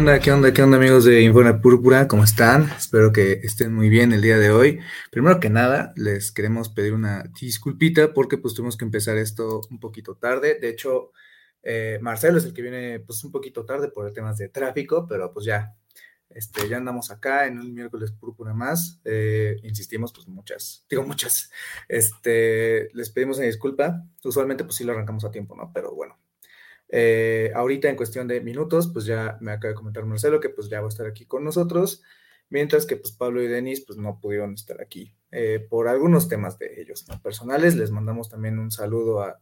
onda, qué onda, qué onda amigos de Infona Púrpura? ¿Cómo están? Espero que estén muy bien el día de hoy. Primero que nada, les queremos pedir una disculpita porque pues tuvimos que empezar esto un poquito tarde. De hecho, eh, Marcelo es el que viene pues un poquito tarde por temas de tráfico, pero pues ya, este, ya andamos acá en un miércoles púrpura más. Eh, insistimos, pues muchas, digo muchas. Este, les pedimos una disculpa. Usualmente pues sí lo arrancamos a tiempo, ¿no? Pero bueno, eh, ahorita en cuestión de minutos, pues ya me acaba de comentar Marcelo que pues ya va a estar aquí con nosotros, mientras que pues Pablo y Denis pues no pudieron estar aquí eh, por algunos temas de ellos personales. Les mandamos también un saludo a,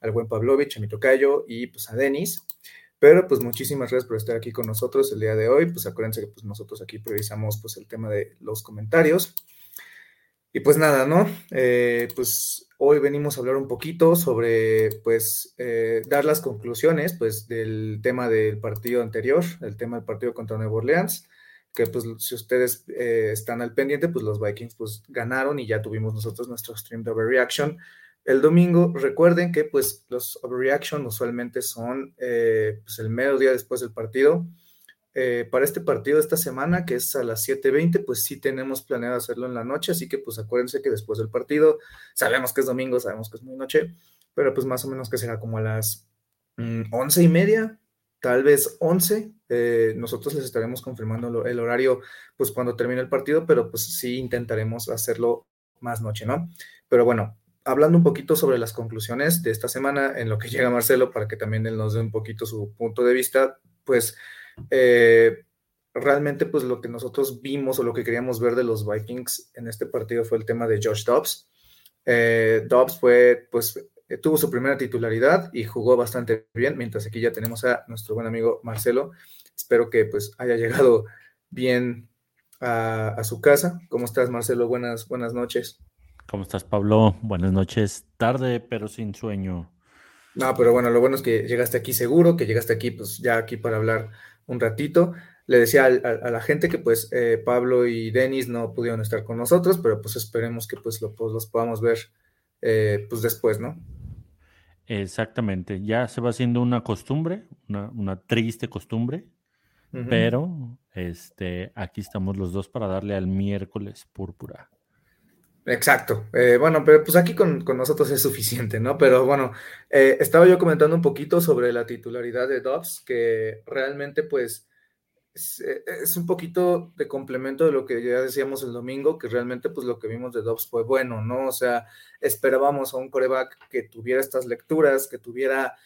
al buen Pavlovich, a mi tocayo y pues a Denis. Pero pues muchísimas gracias por estar aquí con nosotros el día de hoy. Pues acuérdense que pues nosotros aquí priorizamos pues el tema de los comentarios. Y pues nada, ¿no? Eh, pues hoy venimos a hablar un poquito sobre, pues, eh, dar las conclusiones, pues, del tema del partido anterior, el tema del partido contra Nueva Orleans, que pues si ustedes eh, están al pendiente, pues los Vikings pues ganaron y ya tuvimos nosotros nuestro stream de overreaction el domingo. Recuerden que pues los overreaction usualmente son pues, el mediodía después del partido. Eh, para este partido esta semana, que es a las 7.20, pues sí tenemos planeado hacerlo en la noche, así que pues acuérdense que después del partido, sabemos que es domingo, sabemos que es muy noche, pero pues más o menos que será como a las mm, once y media, tal vez 11. Eh, nosotros les estaremos confirmando el horario pues cuando termine el partido, pero pues sí intentaremos hacerlo más noche, ¿no? Pero bueno, hablando un poquito sobre las conclusiones de esta semana, en lo que llega Marcelo, para que también él nos dé un poquito su punto de vista, pues eh, realmente pues lo que nosotros vimos o lo que queríamos ver de los Vikings en este partido fue el tema de Josh Dobbs. Eh, Dobbs fue, pues, eh, tuvo su primera titularidad y jugó bastante bien, mientras aquí ya tenemos a nuestro buen amigo Marcelo. Espero que pues haya llegado bien a, a su casa. ¿Cómo estás, Marcelo? Buenas, buenas noches. ¿Cómo estás, Pablo? Buenas noches. Tarde, pero sin sueño. No, pero bueno, lo bueno es que llegaste aquí seguro, que llegaste aquí, pues ya aquí para hablar un ratito. Le decía a, la gente que pues eh, Pablo y Denis no pudieron estar con nosotros, pero pues esperemos que pues, lo- pues, los podamos ver eh, pues después, ¿no? Exactamente. Ya se va haciendo una costumbre, una, una triste costumbre, pero este, aquí estamos los dos para darle al miércoles púrpura. Exacto. Eh, bueno, pero pues aquí con, con nosotros es suficiente, ¿no? Pero bueno, eh, estaba yo comentando un poquito sobre la titularidad de Dobbs, que realmente pues es, eh, es un poquito de complemento de lo que ya decíamos el domingo, que realmente pues lo que vimos de Dobbs fue bueno, ¿no? O sea, esperábamos a un coreback que tuviera estas lecturas, que tuviera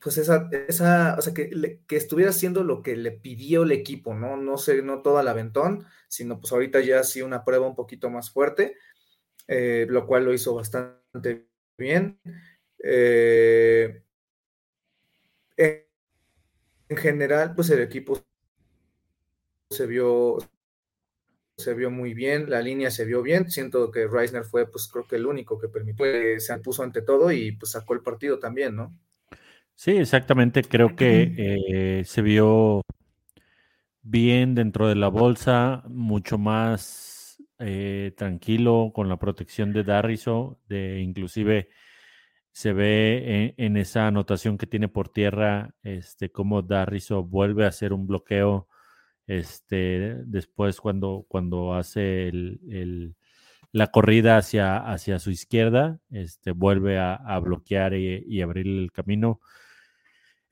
pues esa, esa, o sea, que, que estuviera haciendo lo que le pidió el equipo, ¿no? No sé, no todo al aventón, sino pues ahorita ya sí una prueba un poquito más fuerte, eh, lo cual lo hizo bastante bien. Eh, en, en general, pues el equipo se vio, se vio muy bien, la línea se vio bien. Siento que Reisner fue, pues creo que el único que permitió, que se puso ante todo y pues sacó el partido también, ¿no? Sí, exactamente. Creo que eh, se vio bien dentro de la bolsa, mucho más eh, tranquilo con la protección de Darriso, de inclusive se ve en, en esa anotación que tiene por tierra, este, cómo Darriso vuelve a hacer un bloqueo, este, después cuando, cuando hace el, el- la corrida hacia, hacia su izquierda, este, vuelve a, a bloquear y, y abrir el camino.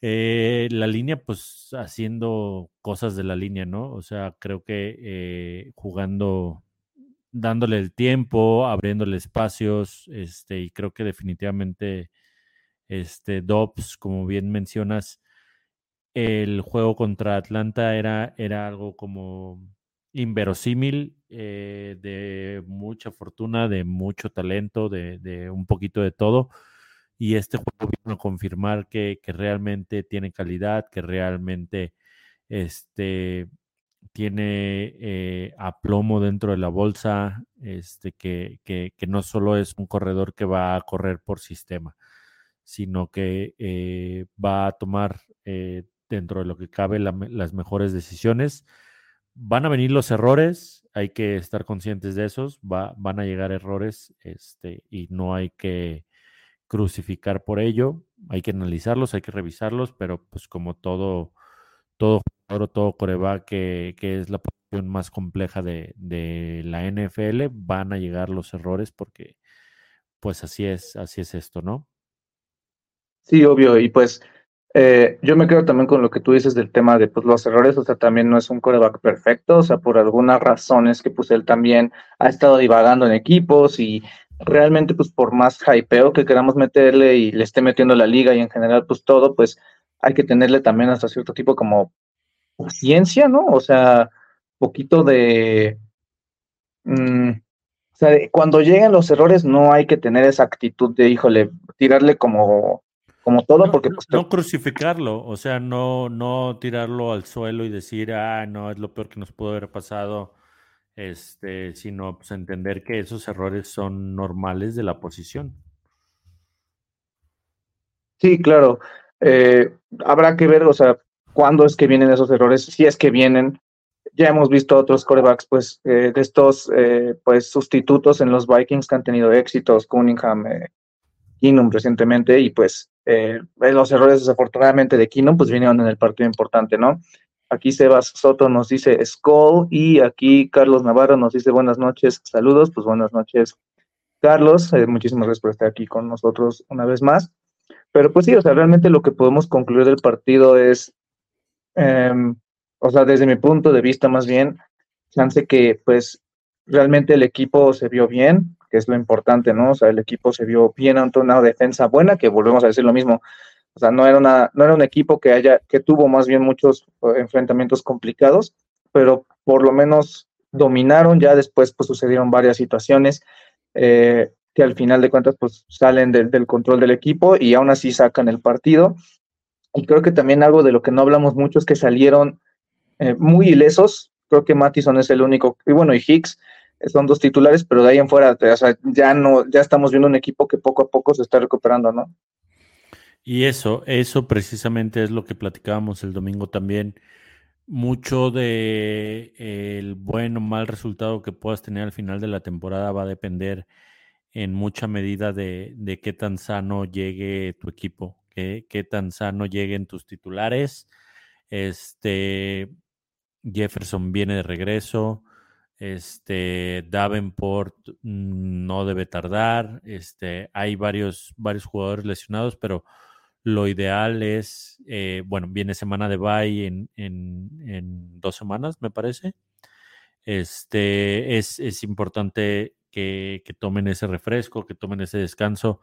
Eh, la línea, pues haciendo cosas de la línea, ¿no? O sea, creo que eh, jugando, dándole el tiempo, abriéndole espacios, este, y creo que definitivamente, este, Dobbs, como bien mencionas, el juego contra Atlanta era, era algo como inverosímil, eh, de mucha fortuna, de mucho talento, de, de un poquito de todo y este juego vino a confirmar que, realmente tiene calidad, que realmente este, tiene eh, aplomo dentro de la bolsa, este, que, que, no solo es un corredor que va a correr por sistema, sino que eh, va a tomar eh, dentro de lo que cabe las mejores decisiones. Van a venir los errores, hay que estar conscientes de esos, va, van a llegar errores este, y no hay que crucificar por ello. Hay que analizarlos, hay que revisarlos, pero pues como todo, todo jugador todo coreback que, que es la posición más compleja de, de, la NFL, van a llegar los errores porque pues así es, así es esto, ¿no? Sí, obvio, y pues eh, yo me quedo también con lo que tú dices del tema de pues, los errores, o sea, también no es un coreback perfecto, o sea, por algunas razones que pues él también ha estado divagando en equipos y realmente, pues por más hypeo que queramos meterle y le esté metiendo la liga y en general, pues todo, pues hay que tenerle también hasta cierto tipo como paciencia, ¿no? O sea, poquito de... Mm, o sea, cuando lleguen los errores no hay que tener esa actitud de, híjole, tirarle como, como todo, porque... Pues, no, crucificarlo, o sea, no, no tirarlo al suelo y decir, ah, no, es lo peor que nos pudo haber pasado este, sino pues, entender que esos errores son normales de la posición. Sí, claro. Eh, habrá que ver, o sea, cuándo es que vienen esos errores, si es que vienen. Ya hemos visto otros corebacks, pues, eh, de estos, eh, pues, sustitutos en los Vikings que han tenido éxitos, Cunningham, Keenum recientemente, y pues, los errores desafortunadamente de Keenum, pues, vinieron en el partido importante, ¿no? Aquí Sebas Soto nos dice Skull y aquí Carlos Navarro nos dice buenas noches, saludos, pues buenas noches Carlos, eh, muchísimas gracias por estar aquí con nosotros una vez más. Pero pues sí, o sea, realmente lo que podemos concluir del partido es, em, o sea, desde mi punto de vista más bien, chance que pues realmente el equipo se vio bien, que es lo importante, ¿no? O sea, el equipo se vio bien ante una defensa buena, que volvemos a decir lo mismo, o sea, no era, no era un equipo que, haya, que tuvo más bien muchos eh, enfrentamientos complicados, pero por lo menos dominaron, ya después pues sucedieron varias situaciones eh, que al final de cuentas pues salen del control del equipo y aún así sacan el partido. Y creo que también algo de lo que no hablamos mucho es que salieron eh, muy ilesos. Creo que Mattison es el único, y bueno, y Hicks son dos titulares, pero de ahí en fuera, o sea, ya no, ya estamos viendo un equipo que poco a poco se está recuperando, ¿no? Y eso, eso precisamente es lo que platicábamos el domingo también. Mucho de el buen o mal resultado que puedas tener al final de la temporada va a depender en mucha medida de, qué tan sano llegue tu equipo, qué, qué tan sano lleguen tus titulares. Este Jefferson viene de regreso. Este Davenport mm, no debe tardar. Este, hay varios, varios jugadores lesionados, pero lo ideal es, eh, bueno, viene semana de bye en, en, dos semanas, me parece. Este, es, es importante que, tomen ese refresco, que tomen ese descanso.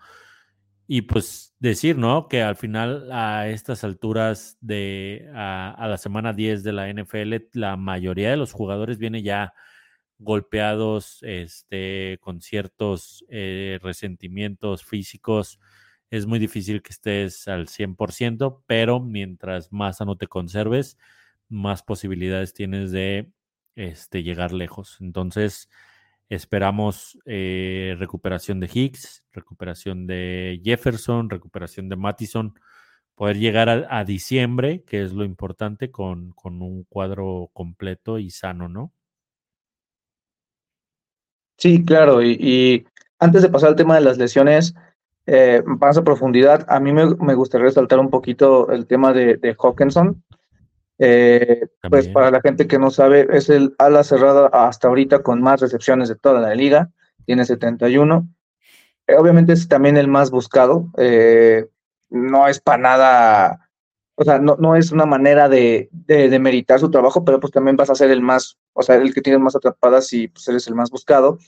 Y pues decir, ¿no? Que al final a estas alturas de a, la semana 10 de la NFL, la mayoría de los jugadores viene ya golpeados, este, con ciertos eh, resentimientos físicos, es muy difícil que estés al 100%, pero mientras más sano te conserves, más posibilidades tienes de este, llegar lejos. Entonces, esperamos eh, recuperación de Higgs, recuperación de Jefferson, recuperación de Mattison, poder llegar a, diciembre, que es lo importante, con, con un cuadro completo y sano, ¿no? Sí, claro, y antes de pasar al tema de las lesiones, eh, más a profundidad, a mí me, gustaría resaltar un poquito el tema de, de Hawkinson. Eh, pues para la gente que no sabe, es el ala cerrada hasta ahorita con más recepciones de toda la liga, tiene 71. Eh, obviamente es también el más buscado, no es para nada, o sea, no, no es una manera de, de, meritar su trabajo, pero pues también vas a ser el más, o sea, el que tiene más atrapadas y pues eres el más buscado.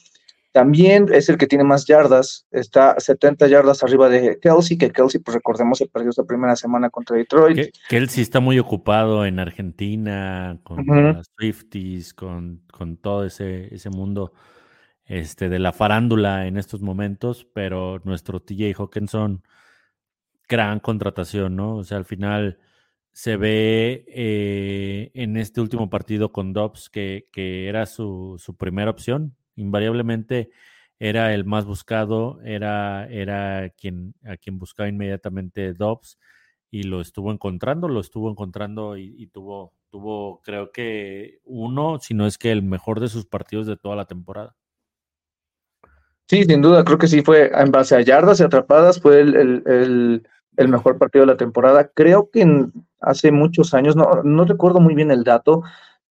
También es el que tiene más yardas, está 70 yardas arriba de Kelsey, que Kelsey, pues recordemos, se perdió esa primera semana contra Detroit. Kelsey está muy ocupado en Argentina, con las Swifties, con, con todo ese, ese mundo este, de la farándula en estos momentos, pero nuestro TJ Hawkinson, gran contratación, ¿no? O sea, al final se ve eh, en este último partido con Dobbs que, que era su, su primera opción invariablemente era el más buscado, era, era quien, a quien buscaba inmediatamente Dobbs y lo estuvo encontrando, lo estuvo encontrando y, tuvo, tuvo, creo que uno, si no es que el mejor de sus partidos de toda la temporada. Sí, sin duda, creo que sí fue en base a yardas y atrapadas, fue el, mejor partido de la temporada. Creo que hace muchos años, no, no recuerdo muy bien el dato,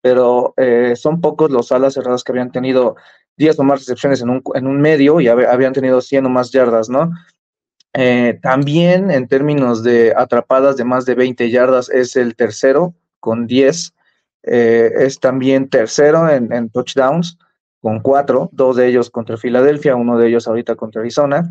pero eh, son pocos los alas cerradas que habían tenido 10 o más recepciones en un, en un medio y habían tenido 100 o más yardas, ¿no? Eh, también en términos de atrapadas de más de 20 yardas es el tercero con 10. Eh, es también tercero en, touchdowns con 4, dos de ellos contra Filadelfia, uno de ellos ahorita contra Arizona.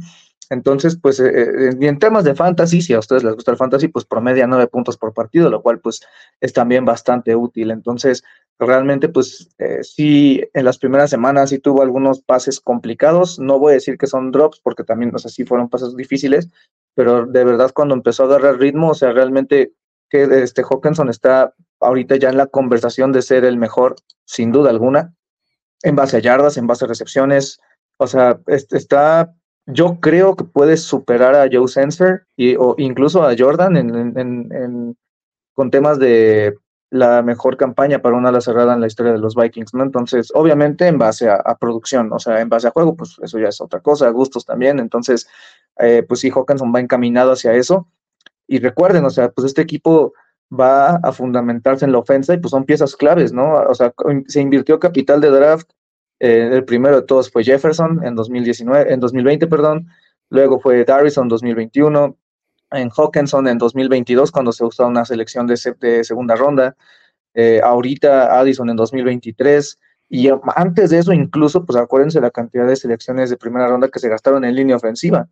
Entonces, pues eh, en temas de fantasy, si a ustedes les gusta el fantasy, pues promedia 9 puntos por partido, lo cual pues es también bastante útil. Entonces, realmente, pues eh, sí, en las primeras semanas sí tuvo algunos pases complicados. No voy a decir que son drops, porque también, o sea, sí fueron pases difíciles, pero de verdad cuando empezó a agarrar ritmo, o sea, realmente que este Hawkinson está ahorita ya en la conversación de ser el mejor, sin duda alguna, en base a yardas, en base a recepciones. O sea, está, yo creo que puede superar a Joe Sensor y, o incluso a Jordan en, con temas de la mejor campaña para una ala cerrada en la historia de los Vikings, ¿no? Entonces, obviamente en base a, producción, o sea, en base a juego, pues eso ya es otra cosa, gustos también, entonces, eh, pues sí, Hawkinson va encaminado hacia eso. Y recuerden, o sea, pues este equipo va a fundamentarse en la ofensa y pues son piezas claves, ¿no? O sea, se invirtió capital de draft, eh, el primero de todos fue Jefferson en 2019, en 2020, perdón, luego fue Darrison en 2021, en Hawkinson en 2022 cuando se usó una selección de, segunda ronda, eh, ahorita Addison en 2023 y antes de eso incluso, pues acuérdense la cantidad de selecciones de primera ronda que se gastaron en línea ofensiva,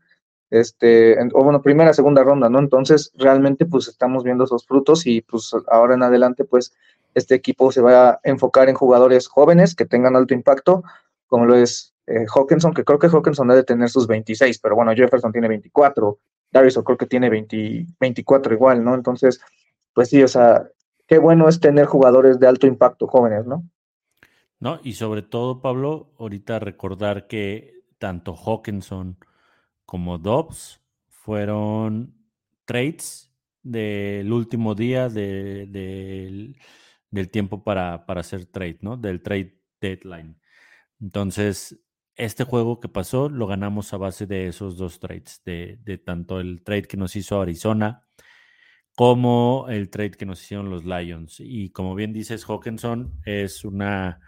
este, o bueno, primera, segunda ronda, ¿no? Entonces realmente pues estamos viendo esos frutos y pues ahora en adelante pues este equipo se va a enfocar en jugadores jóvenes que tengan alto impacto, como lo es eh, Hawkinson, que creo que Hawkinson debe tener sus 26, pero bueno, Jefferson tiene 24, Darius creo que tiene 24 igual, ¿no? Entonces, pues sí, o sea, qué bueno es tener jugadores de alto impacto jóvenes, ¿no? No, y sobre todo, Pablo, ahorita recordar que tanto Hawkinson como Dobbs fueron trades del último día del tiempo para, para hacer trade, ¿no? Del trade deadline. Entonces, este juego que pasó lo ganamos a base de esos dos trades, de, tanto el trade que nos hizo Arizona como el trade que nos hicieron los Lions. Y como bien dices, Hawkinson es una,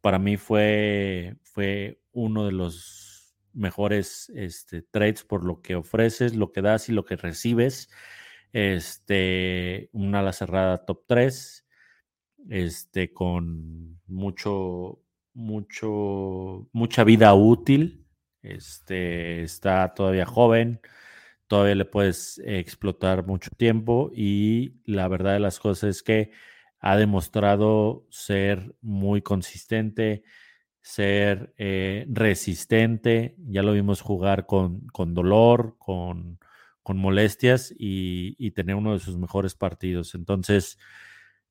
para mí fue, fue uno de los mejores este, trades por lo que ofreces, lo que das y lo que recibes. Este, una ala cerrada top 3, este, con mucho, mucho, mucha vida útil. Este, está todavía joven, todavía le puedes explotar mucho tiempo y la verdad de las cosas es que ha demostrado ser muy consistente, ser eh, resistente. Ya lo vimos jugar con, con dolor, con, con molestias y, y, tener uno de sus mejores partidos. Entonces,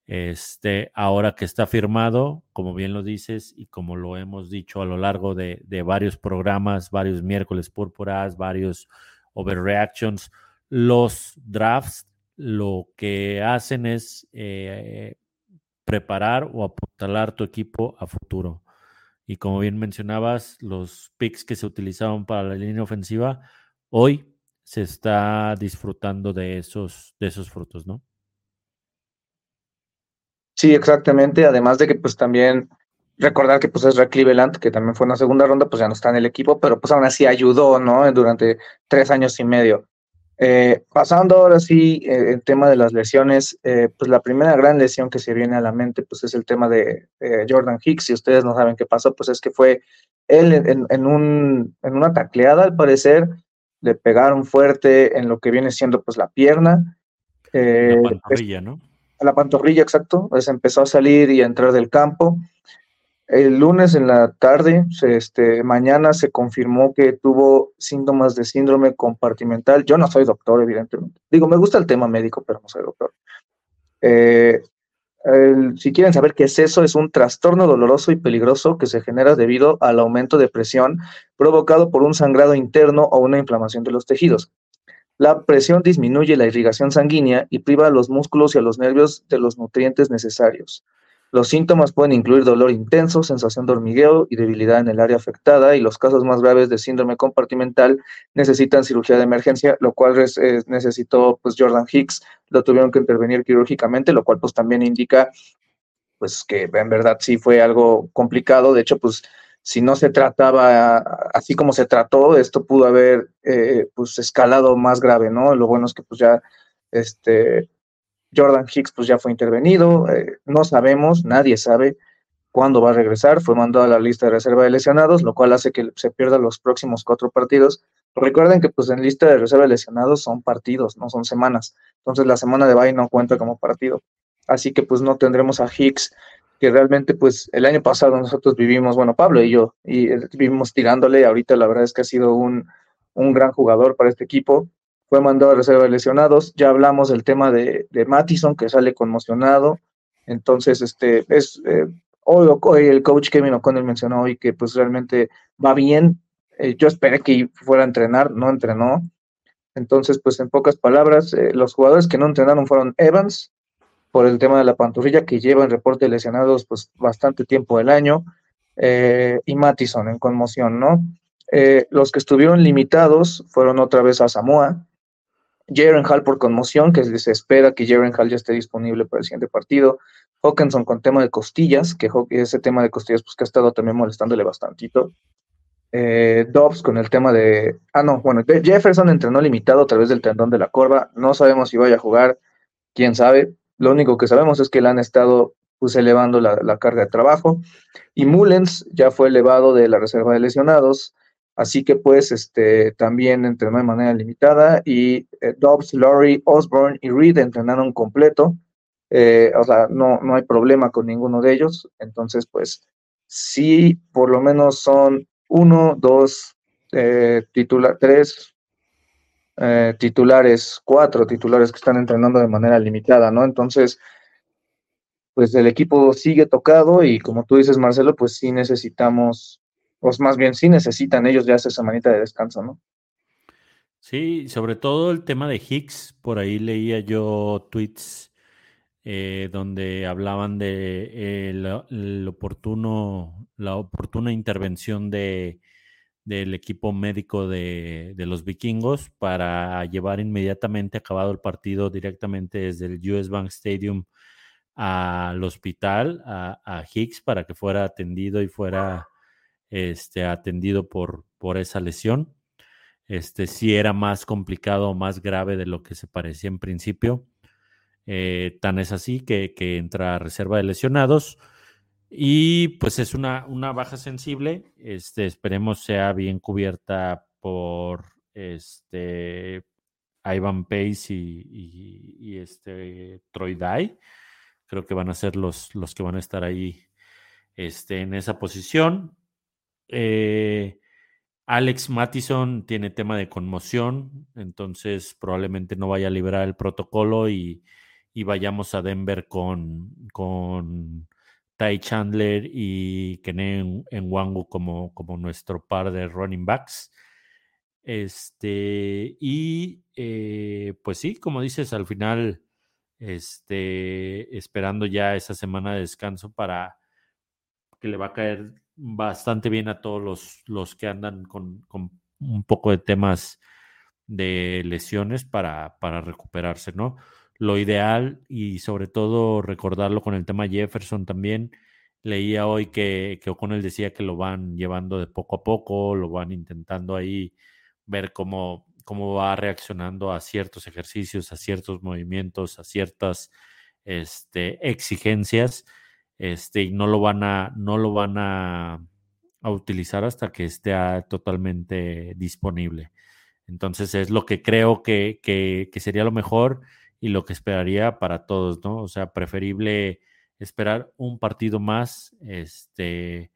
este, ahora que está firmado, como bien lo dices y como lo hemos dicho a lo largo de, varios programas, varios miércoles púrpuras, varios overreactions, los drafts lo que hacen es eh, preparar o apuntalar tu equipo a futuro. Y como bien mencionabas, los picks que se utilizaban para la línea ofensiva, hoy se está disfrutando de esos, de esos frutos, ¿no? Sí, exactamente. Además de que pues también recordar que pues es Cleveland, que también fue una segunda ronda, pues ya no está en el equipo, pero pues aún así ayudó, ¿no? Durante tres años y medio. Eh, pasando ahora sí eh, el tema de las lesiones, eh, pues la primera gran lesión que se viene a la mente pues es el tema de Jordan Hicks. Si ustedes no saben qué pasó, pues es que fue él en, un, en una tacleada al parecer, le pegaron fuerte en lo que viene siendo pues la pierna. la pantorrilla, ¿no? La pantorrilla, exacto. Pues empezó a salir y a entrar del campo. El lunes en la tarde, este, mañana se confirmó que tuvo síntomas de síndrome compartimental. Yo no soy doctor, evidentemente. Digo, me gusta el tema médico, pero no soy doctor. Eh, si quieren saber qué es eso, es un trastorno doloroso y peligroso que se genera debido al aumento de presión provocado por un sangrado interno o una inflamación de los tejidos. La presión disminuye la irrigación sanguínea y priva a los músculos y a los nervios de los nutrientes necesarios. Los síntomas pueden incluir dolor intenso, sensación de hormigueo y debilidad en el área afectada, y los casos más graves de síndrome compartimental necesitan cirugía de emergencia, lo cual necesitó pues Jordan Hicks, lo tuvieron que intervenir quirúrgicamente, lo cual pues también indica pues que en verdad sí fue algo complicado, de hecho pues si no se trataba así como se trató, esto pudo haber eh, pues escalado más grave, ¿no? Lo bueno es que pues ya este Jordan Hicks pues ya fue intervenido, eh, no sabemos, nadie sabe cuándo va a regresar, fue mandado a la lista de reserva de lesionados, lo cual hace que se pierda los próximos cuatro partidos. Recuerden que pues en lista de reserva de lesionados son partidos, no son semanas, entonces la semana de bye no cuenta como partido, así que pues no tendremos a Hicks que realmente pues el año pasado nosotros vivimos, bueno, Pablo y yo, y eh, vivimos tirándole, ahorita la verdad es que ha sido un, un gran jugador para este equipo, fue mandado a reserva de lesionados. Ya hablamos del tema de, de Mattison, que sale conmocionado. Entonces, este, es, eh, hoy, el coach Kevin O'Connell mencionó hoy que pues realmente va bien. Eh, yo esperé que fuera a entrenar, no entrenó. Entonces, pues en pocas palabras, los jugadores que no entrenaron fueron Evans, por el tema de la pantorrilla, que lleva en reporte de lesionados pues bastante tiempo del año, y Mattison en conmoción, ¿no? los que estuvieron limitados fueron otra vez a Samoa, Jaren Hall por conmoción, que se espera que Jaren Hall ya esté disponible para el siguiente partido. Hawkinson con tema de costillas, que ese tema de costillas pues que ha estado también molestándole bastantito. Eh, Dobbs con el tema de... Ah, no, bueno, Jefferson entrenó limitado a través del tendón de la corva. No sabemos si vaya a jugar, quién sabe. Lo único que sabemos es que le han estado pues elevando la, carga de trabajo. Y Mullens ya fue elevado de la reserva de lesionados. Así que pues este, también entrenó de manera limitada y eh, Dobbs, Laurie, Osborne y Reed entrenaron completo. Eh, o sea, no, no hay problema con ninguno de ellos. Entonces, pues sí, por lo menos son uno, dos, eh, tres eh, titulares, cuatro titulares que están entrenando de manera limitada, ¿no? Entonces, pues el equipo sigue tocado y como tú dices, Marcelo, pues sí necesitamos pues más bien sí necesitan ellos ya esa semanita de descanso, ¿no? Sí, sobre todo el tema de Hicks, por ahí leía yo tweets eh, donde hablaban de el, oportuno, la oportuna intervención de, del equipo médico de, los vikingos para llevar inmediatamente acabado el partido directamente desde el US Bank Stadium al hospital, a, Hicks, para que fuera atendido y fuera este, atendido por, por esa lesión. Este, sí era más complicado, más grave de lo que se parecía en principio. Eh, tan es así que, entra a reserva de lesionados. Y pues es una, una baja sensible. Este, esperemos sea bien cubierta por este Ivan Pace y, este Troy Dye. Creo que van a ser los, los que van a estar ahí este, en esa posición. Eh, Alex Mattison tiene tema de conmoción, entonces probablemente no vaya a librar el protocolo y, vayamos a Denver con, con Ty Chandler y Kenen Wangu como, como nuestro par de running backs. Este, y eh, pues sí, como dices, al final, este, esperando ya esa semana de descanso para que le va a caer bastante bien a todos los, los que andan con, un poco de temas de lesiones para, para recuperarse, ¿no? Lo ideal y sobre todo recordarlo con el tema Jefferson también. Leía hoy que, que O'Connell decía que lo van llevando de poco a poco, lo van intentando ahí ver cómo, cómo va reaccionando a ciertos ejercicios, a ciertos movimientos, a ciertas este, exigencias, este, y no lo van a, no lo van a, utilizar hasta que esté totalmente disponible. Entonces es lo que creo que, que, que, sería lo mejor y lo que esperaría para todos, ¿no? O sea, preferible esperar un partido más, este,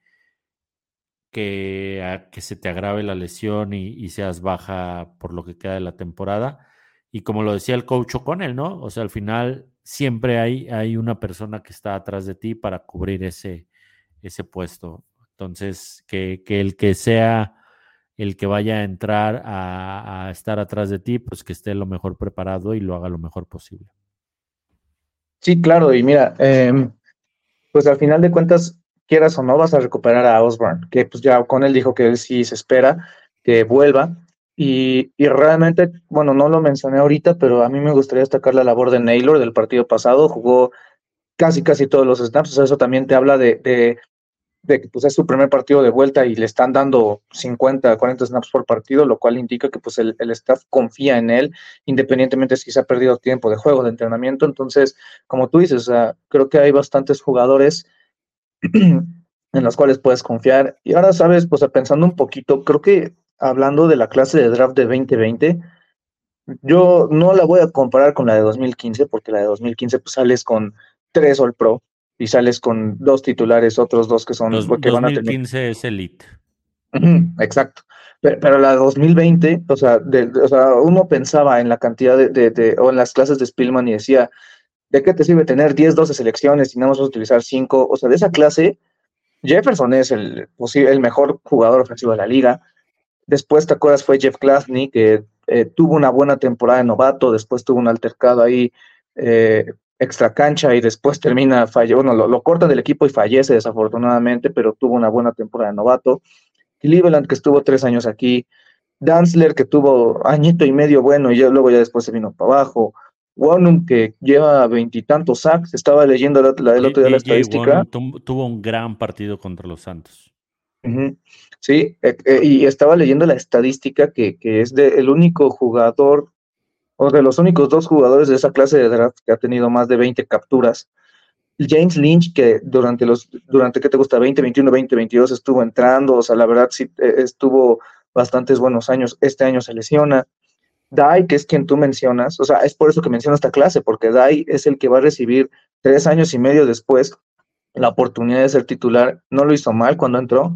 que, que se te agrave la lesión y, seas baja por lo que queda de la temporada. Y como lo decía el coach con él, ¿no? O sea, al final siempre hay, hay una persona que está atrás de ti para cubrir ese, ese puesto. Entonces, que, que el que sea el que vaya a entrar a, estar atrás de ti, pues que esté lo mejor preparado y lo haga lo mejor posible. Sí, claro, y mira, em, pues al final de cuentas, quieras o no, vas a recuperar a Osborne, que pues ya con él dijo que él sí se espera que vuelva. Y, y, realmente, bueno, no lo mencioné ahorita, pero a mí me gustaría destacar la labor de Naylor del partido pasado. Jugó casi, casi todos los snaps. O sea, eso también te habla de, de, de que pues, es su primer partido de vuelta y le están dando 50, 40 snaps por partido, lo cual indica que pues, el, el staff confía en él, independientemente si se ha perdido tiempo de juego, de entrenamiento. Entonces, como tú dices, creo que hay bastantes jugadores en los cuales puedes confiar. Y ahora, sabes, pues pensando un poquito, creo que hablando de la clase de draft de 2020, yo no la voy a comparar con la de 2015, porque la de 2015 pues sales con tres All Pro, y sales con dos titulares, otros dos que son... Los, que 2015 van a es Elite. exacto. Pero, la 2020, o sea, o sea, uno pensaba en la cantidad de, de, o en las clases de Spillman y decía, ¿de qué te sirve tener 10, 12 selecciones y no vamos a utilizar 5? O sea, de esa clase, Jefferson es el, el mejor jugador ofensivo de la liga. Después, ¿te acuerdas? Fue Jeff Glasney, que eh, tuvo una buena temporada de novato, después tuvo un altercado ahí eh, extra cancha y después termina, falle, bueno, lo, lo cortan del equipo y fallece desafortunadamente, pero tuvo una buena temporada de novato. Cleveland, que estuvo tres años aquí. Danzler, que tuvo añito y medio bueno y ya, luego ya después se vino para abajo. Wonum, que lleva veintitantos sacks, estaba leyendo la, la, el otro día la estadística. tuvo un gran partido contra los Santos. Sí, eh, eh, y estaba leyendo la estadística que, que es de, el único jugador o de los únicos dos jugadores de esa clase de draft que ha tenido más de 20 capturas. James Lynch, que durante los, durante, ¿qué te gusta? 20, 21, 20, 22 estuvo entrando, o sea, la verdad sí eh, estuvo bastantes buenos años, este año se lesiona. Dai, que es quien tú mencionas, o sea, es por eso que menciono esta clase, porque Dai es el que va a recibir tres años y medio después la oportunidad de ser titular, no lo hizo mal cuando entró.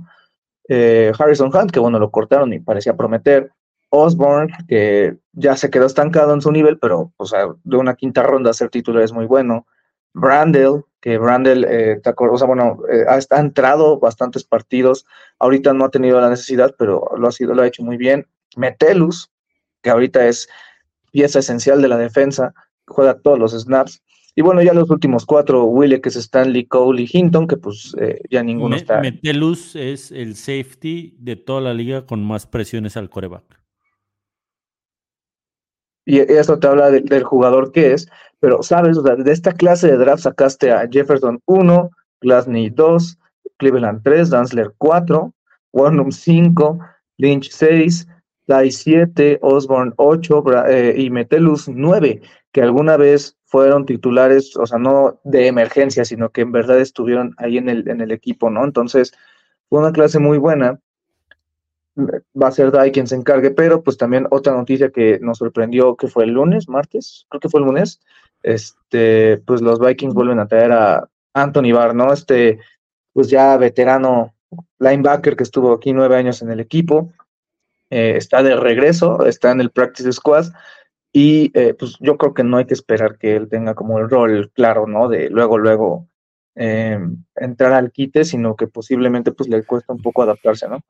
Eh, Harrison Hunt, que bueno, lo cortaron y parecía prometer. Osborne, que ya se quedó estancado en su nivel, pero o sea, de una quinta ronda ser titular es muy bueno. Brandel, que Brandel, eh, o sea, bueno, eh, ha, entrado bastantes partidos, ahorita no ha tenido la necesidad, pero lo ha, sido, lo ha hecho muy bien. Metelus, que ahorita es pieza esencial de la defensa, juega todos los snaps. Y bueno, ya los últimos cuatro, Willie, que es Stanley, Cole y Hinton, que pues eh, ya ninguno está. Metelus es el safety de toda la liga con más presiones al coreback y esto te habla del jugador que es, pero sabes, de esta clase de draft sacaste a Jefferson 1, Glasney 2, Cleveland 3, Danzler 4, Warnum 5, Lynch 6, Dye 7, Osborne 8 eh, y Metelus 9, que alguna vez fueron titulares, o sea, no de emergencia, sino que en verdad estuvieron ahí en el, en el equipo, ¿no? Entonces, fue una clase muy buena va a ser Dai quien se encargue, pero pues también otra noticia que nos sorprendió que fue el lunes, martes, creo que fue el lunes, este, pues los Vikings vuelven a traer a Anthony Barr, ¿no? Este, pues ya veterano linebacker que estuvo aquí nueve años en el equipo, eh, está de regreso, está en el practice squad y eh, pues yo creo que no hay que esperar que él tenga como el rol claro, ¿no? De luego, luego eh, entrar al quite, sino que posiblemente pues le cuesta un poco adaptarse, ¿no?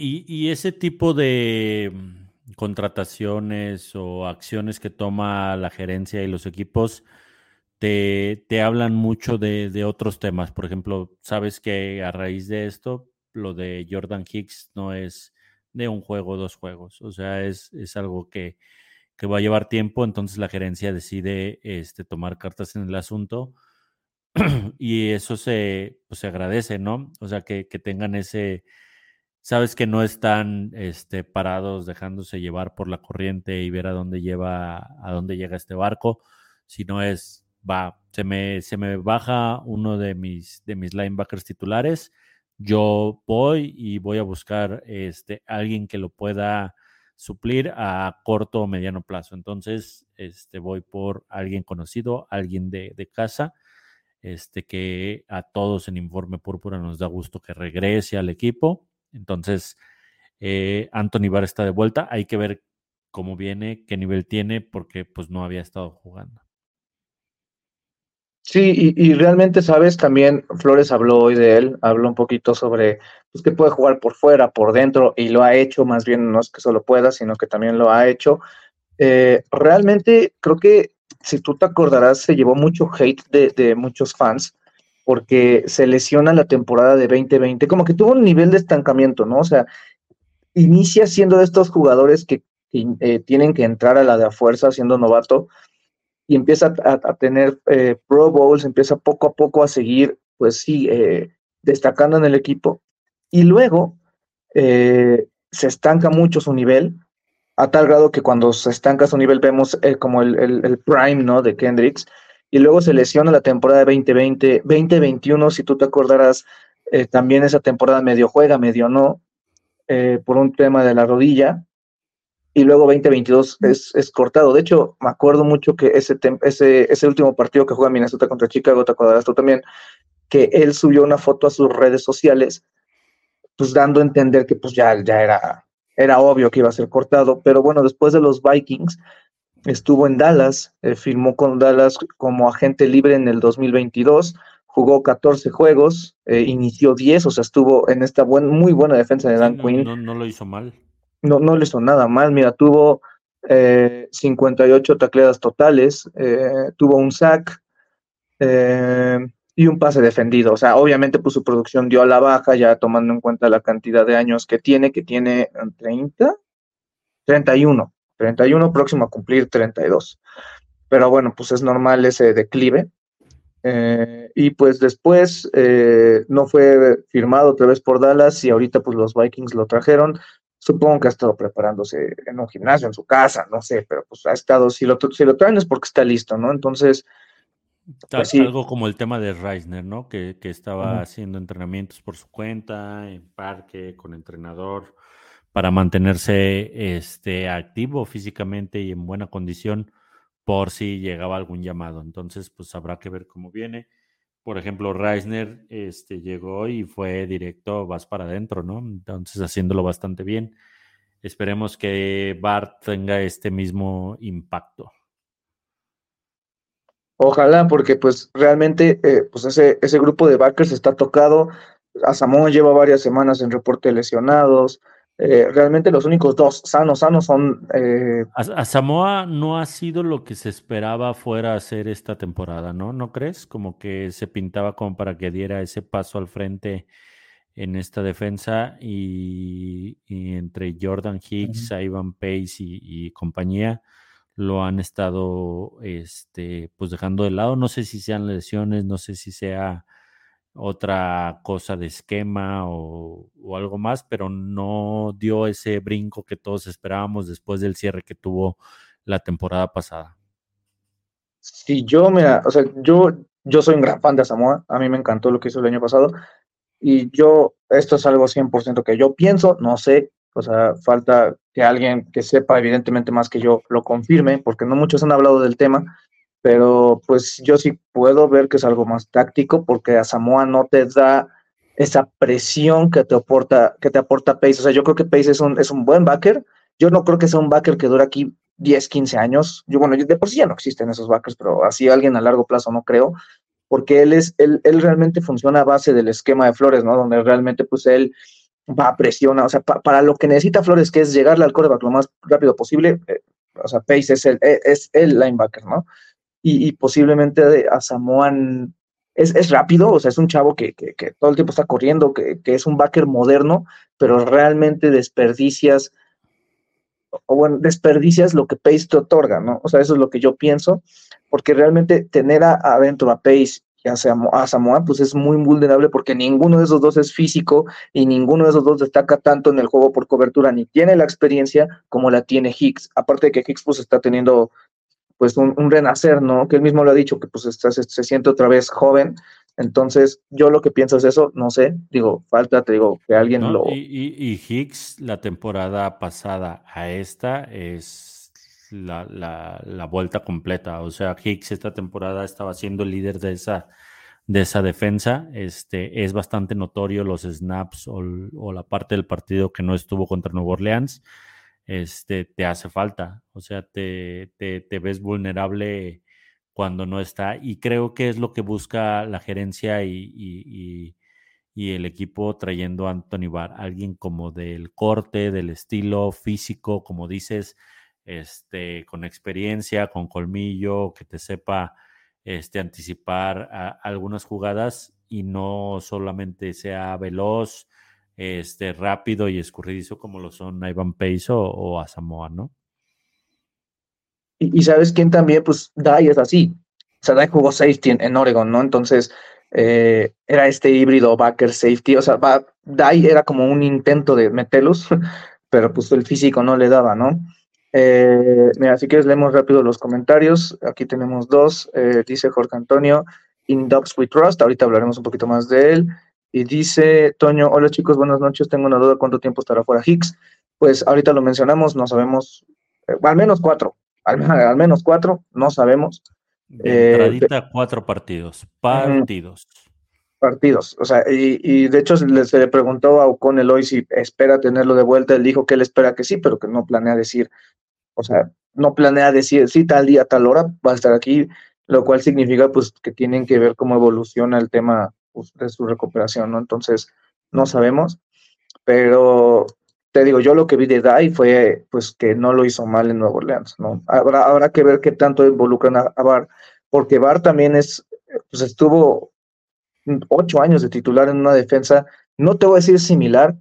Y, ese tipo de mm, contrataciones o acciones que toma la gerencia y los equipos te, hablan mucho de, otros temas. Por ejemplo, sabes que a raíz de esto, lo de Jordan Hicks no es de un juego, dos juegos. O sea, es, algo que, va a llevar tiempo. Entonces la gerencia decide este, tomar cartas en el asunto. y eso se, pues, se agradece, ¿no? O sea, que, que tengan ese sabes que no están este, parados dejándose llevar por la corriente y ver a dónde lleva, a dónde llega este barco, sino es, va, se me, se me baja uno de mis, de mis linebackers titulares, yo voy y voy a buscar este, alguien que lo pueda suplir a corto o mediano plazo. Entonces, este, voy por alguien conocido, alguien de, de casa, este, que a todos en Informe Púrpura nos da gusto que regrese al equipo entonces, eh, Anthony Barr está de vuelta. Hay que ver cómo viene, qué nivel tiene, porque pues no había estado jugando. Sí, y, realmente, sabes, también Flores habló hoy de él, habló un poquito sobre pues, que puede jugar por fuera, por dentro, y lo ha hecho, más bien no es que solo pueda, sino que también lo ha hecho. Eh, realmente, creo que si tú te acordarás, se llevó mucho hate de, de muchos fans porque se lesiona la temporada de 2020, como que tuvo un nivel de estancamiento, ¿no? O sea, inicia siendo de estos jugadores que, eh, tienen que entrar a la de a fuerza siendo novato y empieza a, tener eh, Pro Bowls, empieza poco a poco a seguir, pues sí, eh, destacando en el equipo. Y luego se estanca mucho su nivel, a tal grado que cuando se estanca su nivel vemos como el, el, prime, ¿no? De Kendricks, y luego se lesiona la temporada 2020, 2021, si tú te acordarás, eh, también esa temporada medio juega, medio no, eh, por un tema de la rodilla, y luego 2022 es, es cortado. De hecho, me acuerdo mucho que ese, ese, ese último partido que juega Minnesota contra Chicago, te acordarás tú también, que él subió una foto a sus redes sociales, pues dando a entender que pues ya, ya era, era obvio que iba a ser cortado, pero bueno, después de los Vikings, estuvo en Dallas, eh, firmó con Dallas como agente libre en el 2022, jugó 14 juegos, eh, inició 10, o sea, estuvo en esta buen, muy buena defensa de Dan Quinn. No, lo hizo mal. No, no le hizo nada mal, mira, tuvo 58 eh, tacleadas totales, tuvo un sack y un pase defendido. O sea, obviamente pues su producción dio a la baja, ya tomando en cuenta la cantidad de años que tiene, que tiene 30, 31. 31, próximo a cumplir 32. Pero bueno, pues es normal ese declive. Eh, y pues después eh, no fue firmado otra vez por Dallas y ahorita pues los Vikings lo trajeron. Supongo que ha estado preparándose en un gimnasio, en su casa, no sé, pero pues ha estado, si lo, si lo traen es porque está listo, ¿no? Entonces... Pues Algo como el tema de Reisner, ¿no? Que, estaba haciendo entrenamientos por su cuenta, en parque, con entrenador para mantenerse este, activo físicamente y en buena condición por si llegaba algún llamado. Entonces, pues habrá que ver cómo viene. Por ejemplo, Reisner este, llegó y fue directo, vas para adentro, ¿no? Entonces, haciéndolo bastante bien. Esperemos que Bart tenga este mismo impacto. Ojalá, porque pues realmente eh, pues ese, ese grupo de backers está tocado. A Samoa lleva varias semanas en reporte lesionados. Eh, realmente los únicos dos sanos, sanos son... Eh, a, Samoa no ha sido lo que se esperaba fuera a hacer esta temporada, ¿no? ¿No crees? Como que se pintaba como para que diera ese paso al frente en esta defensa y, entre Jordan Hicks, Ivan Pace y, compañía lo han estado este, pues dejando de lado. No sé si sean lesiones, no sé si sea otra cosa de esquema o, algo más, pero no dio ese brinco que todos esperábamos después del cierre que tuvo la temporada pasada. Sí, yo, mira, o sea, yo, yo soy un gran fan de Samoa, a mí me encantó lo que hizo el año pasado, y yo, esto es algo 100% que yo pienso, no sé, o sea, falta que alguien que sepa evidentemente más que yo lo confirme, porque no muchos han hablado del tema, pero pues yo sí puedo ver que es algo más táctico porque a Samoa no te da esa presión que te aporta, que te aporta Pace. O sea, yo creo que Pace es un, es un buen backer. Yo no creo que sea un backer que dure aquí 10, 15 años. Yo, bueno, de por sí ya no existen esos backers, pero así alguien a largo plazo no creo, porque él es, él, él realmente funciona a base del esquema de Flores, ¿no? Donde realmente pues él va a presionar, o sea, para lo que necesita Flores, que es llegarle al coreback lo más rápido posible, eh, o sea, Pace es el, es el linebacker, ¿no? Y, posiblemente a Samoan es, es, rápido, o sea, es un chavo que, que, todo el tiempo está corriendo, que, que, es un backer moderno, pero realmente desperdicias, o bueno, desperdicias lo que Pace te otorga, ¿no? O sea, eso es lo que yo pienso, porque realmente tener adentro a Pace y a Samoa, pues es muy vulnerable porque ninguno de esos dos es físico y ninguno de esos dos destaca tanto en el juego por cobertura, ni tiene la experiencia como la tiene Hicks. Aparte de que Hicks pues está teniendo pues un, renacer, ¿no? Que él mismo lo ha dicho, que pues está, se, siente otra vez joven. Entonces, yo lo que pienso es eso, no sé, digo, falta, te digo, que alguien lo... Y, y, Hicks, la temporada pasada a esta es la, la, vuelta completa. O sea, Hicks esta temporada estaba siendo el líder de esa, de esa defensa. Este, es bastante notorio los snaps o, o la parte del partido que no estuvo contra Nuevo Orleans este, te hace falta. O sea, te, te, ves vulnerable cuando no está. Y creo que es lo que busca la gerencia y, el equipo trayendo a Anthony Barr, alguien como del corte, del estilo físico, como dices, este, con experiencia, con colmillo, que te sepa este, anticipar algunas jugadas y no solamente sea veloz, este, rápido y escurridizo como lo son Ivan Pace o, Asamoah, ¿no? Y, sabes quién también, pues Dai es así. O sea, Dai jugó safety en, Oregon, ¿no? Entonces, eh, era este híbrido backer safety. O sea, Dai era como un intento de meterlos, pero pues el físico no le daba, ¿no? Eh, mira, así que leemos rápido los comentarios. Aquí tenemos dos. Eh, dice Jorge Antonio, In Dogs We Trust. Ahorita hablaremos un poquito más de él. Y dice Toño, hola chicos, buenas noches, tengo una duda, ¿cuánto tiempo estará fuera Hicks? Pues ahorita lo mencionamos, no sabemos, eh, al menos cuatro, al, menos cuatro, no sabemos. Eh, cuatro partidos, partidos. partidos, o sea, y, de hecho se le, preguntó a O'Connell hoy si espera tenerlo de vuelta, él dijo que él espera que sí, pero que no planea decir, o sea, no planea decir, sí, tal día, tal hora va a estar aquí, lo cual significa pues que tienen que ver cómo evoluciona el tema de su recuperación, ¿no? Entonces, no sabemos, pero te digo, yo lo que vi de Dai fue pues que no lo hizo mal en Nueva Orleans, ¿no? Habrá, habrá que ver qué tanto involucran a, a Bar, porque Bar también es, pues estuvo ocho años de titular en una defensa, no te voy a decir similar,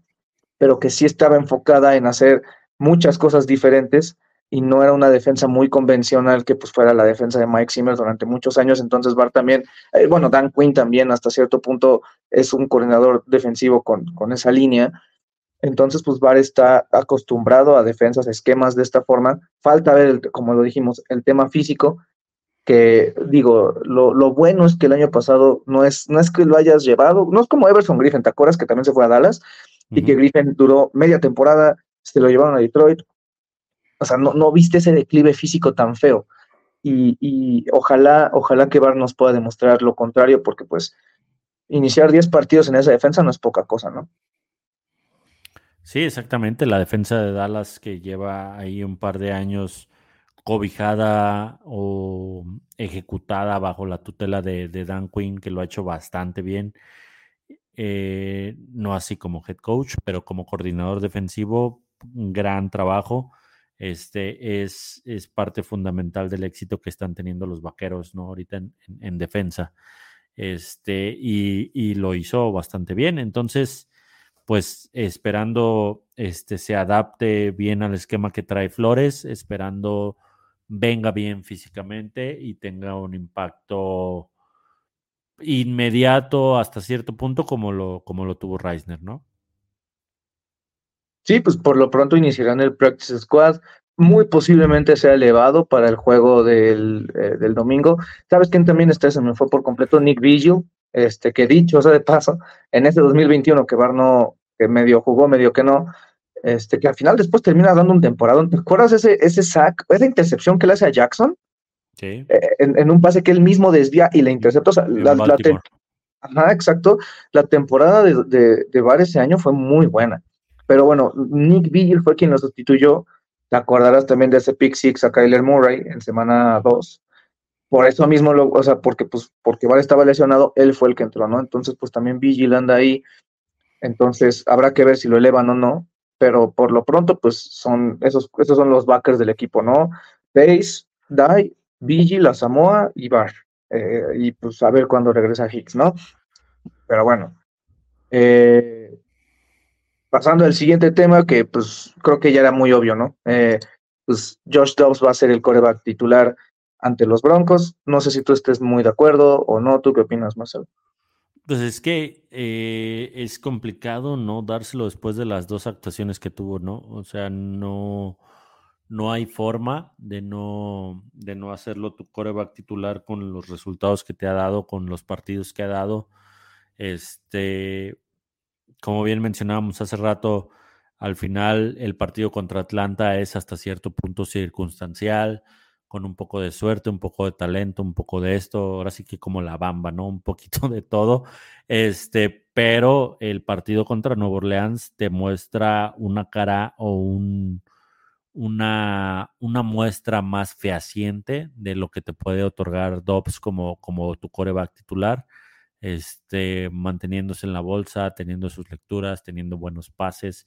pero que sí estaba enfocada en hacer muchas cosas diferentes y no era una defensa muy convencional que pues fuera la defensa de Mike Zimmer durante muchos años, entonces Bar también, eh, bueno, Dan Quinn también hasta cierto punto es un coordinador defensivo con, con esa línea, entonces pues Bar está acostumbrado a defensas, esquemas de esta forma, falta ver, como lo dijimos, el tema físico, que digo, lo, lo, bueno es que el año pasado no es, no es que lo hayas llevado, no es como Everson Griffin, ¿te acuerdas que también se fue a Dallas? Y que Griffin duró media temporada, se lo llevaron a Detroit, o sea, no, no viste ese declive físico tan feo. Y, ojalá, ojalá que Bar nos pueda demostrar lo contrario, porque pues iniciar 10 partidos en esa defensa no es poca cosa, ¿no? Sí, exactamente. La defensa de Dallas que lleva ahí un par de años cobijada o ejecutada bajo la tutela de, Dan Quinn, que lo ha hecho bastante bien. Eh, no así como head coach, pero como coordinador defensivo, gran trabajo este, es, es parte fundamental del éxito que están teniendo los vaqueros, ¿no? Ahorita en, defensa. Este, y, lo hizo bastante bien. Entonces, pues esperando este, se adapte bien al esquema que trae Flores, esperando venga bien físicamente y tenga un impacto inmediato hasta cierto punto como lo, como lo tuvo Reisner, ¿no? Sí, pues por lo pronto iniciarán el Practice Squad. Muy posiblemente sea elevado para el juego del, eh, del domingo. ¿Sabes quién también está? Se me fue por completo Nick Vigil, este, que dicho sea de paso, en este 2021 que Barno, que medio jugó, medio que no, este, que al final después termina dando un temporada. ¿Te acuerdas ese, ese sack, esa intercepción que le hace a Jackson? Sí. Eh, en, un pase que él mismo desvía y la intercepta. O sea, la, Ajá, exacto. La temporada de, de, de Bar ese año fue muy buena. Pero bueno, Nick Vigil fue quien lo sustituyó. Te acordarás también de ese pick six a Kyler Murray en semana 2. Por eso mismo, lo, o sea, porque pues porque Val estaba lesionado, él fue el que entró, ¿no? Entonces, pues también Vigil anda ahí. Entonces, habrá que ver si lo elevan o no. Pero por lo pronto, pues son esos, esos son los backers del equipo, ¿no? Pace, Dai, Vigil, Samoa y Bar. Eh, y pues a ver cuándo regresa Hicks, ¿no? Pero bueno. Eh, pasando al siguiente tema, que pues creo que ya era muy obvio, ¿no? Eh, pues Josh Dobbs va a ser el coreback titular ante los Broncos. No sé si tú estés muy de acuerdo o no. ¿Tú qué opinas, Marcelo? Pues es que eh, es complicado no dárselo después de las dos actuaciones que tuvo, ¿no? O sea, no, no hay forma de no, de no hacerlo tu coreback titular con los resultados que te ha dado, con los partidos que ha dado. Este, como bien mencionábamos hace rato, al final el partido contra Atlanta es hasta cierto punto circunstancial con un poco de suerte, un poco de talento, un poco de esto, ahora sí que como la bamba, ¿no? Un poquito de todo. Este, pero el partido contra Nueva Orleans te muestra una cara o un, una, muestra más fehaciente de lo que te puede otorgar Dobbs como, como tu coreback titular, este, manteniéndose en la bolsa, teniendo sus lecturas, teniendo buenos pases,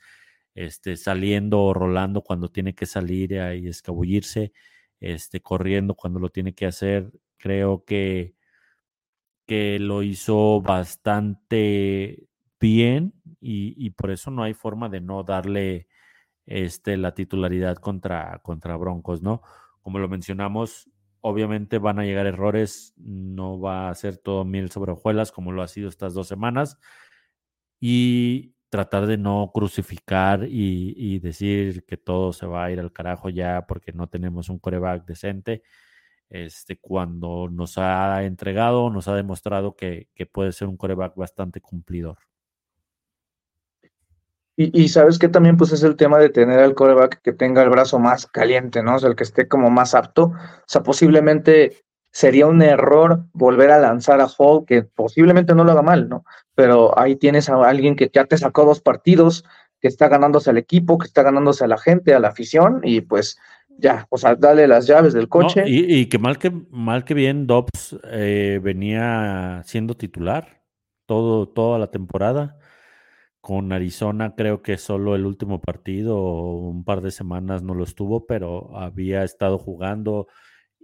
este, saliendo o rolando cuando tiene que salir y escabullirse este, corriendo cuando lo tiene que hacer. Creo que, que lo hizo bastante bien y, por eso no hay forma de no darle este, la titularidad contra, contra Broncos, ¿no? Como lo mencionamos, obviamente van a llegar errores, no va a ser todo miel sobre hojuelas como lo ha sido estas dos semanas. Y tratar de no crucificar y, decir que todo se va a ir al carajo ya porque no tenemos un coreback decente. Este, cuando nos ha entregado, nos ha demostrado que, puede ser un coreback bastante cumplidor. Y, sabes que también pues es el tema de tener al coreback que tenga el brazo más caliente, ¿no? O sea, el que esté como más apto. O sea, posiblemente sería un error volver a lanzar a Hall, que posiblemente no lo haga mal, ¿no? Pero ahí tienes a alguien que ya te sacó dos partidos, que está ganándose al equipo, que está ganándose a la gente, a la afición, y pues ya, o sea, dale las llaves del coche. y, que mal que mal que bien Dobbs eh, venía siendo titular todo, toda la temporada. Con Arizona creo que solo el último partido, un par de semanas no lo estuvo, pero había estado jugando.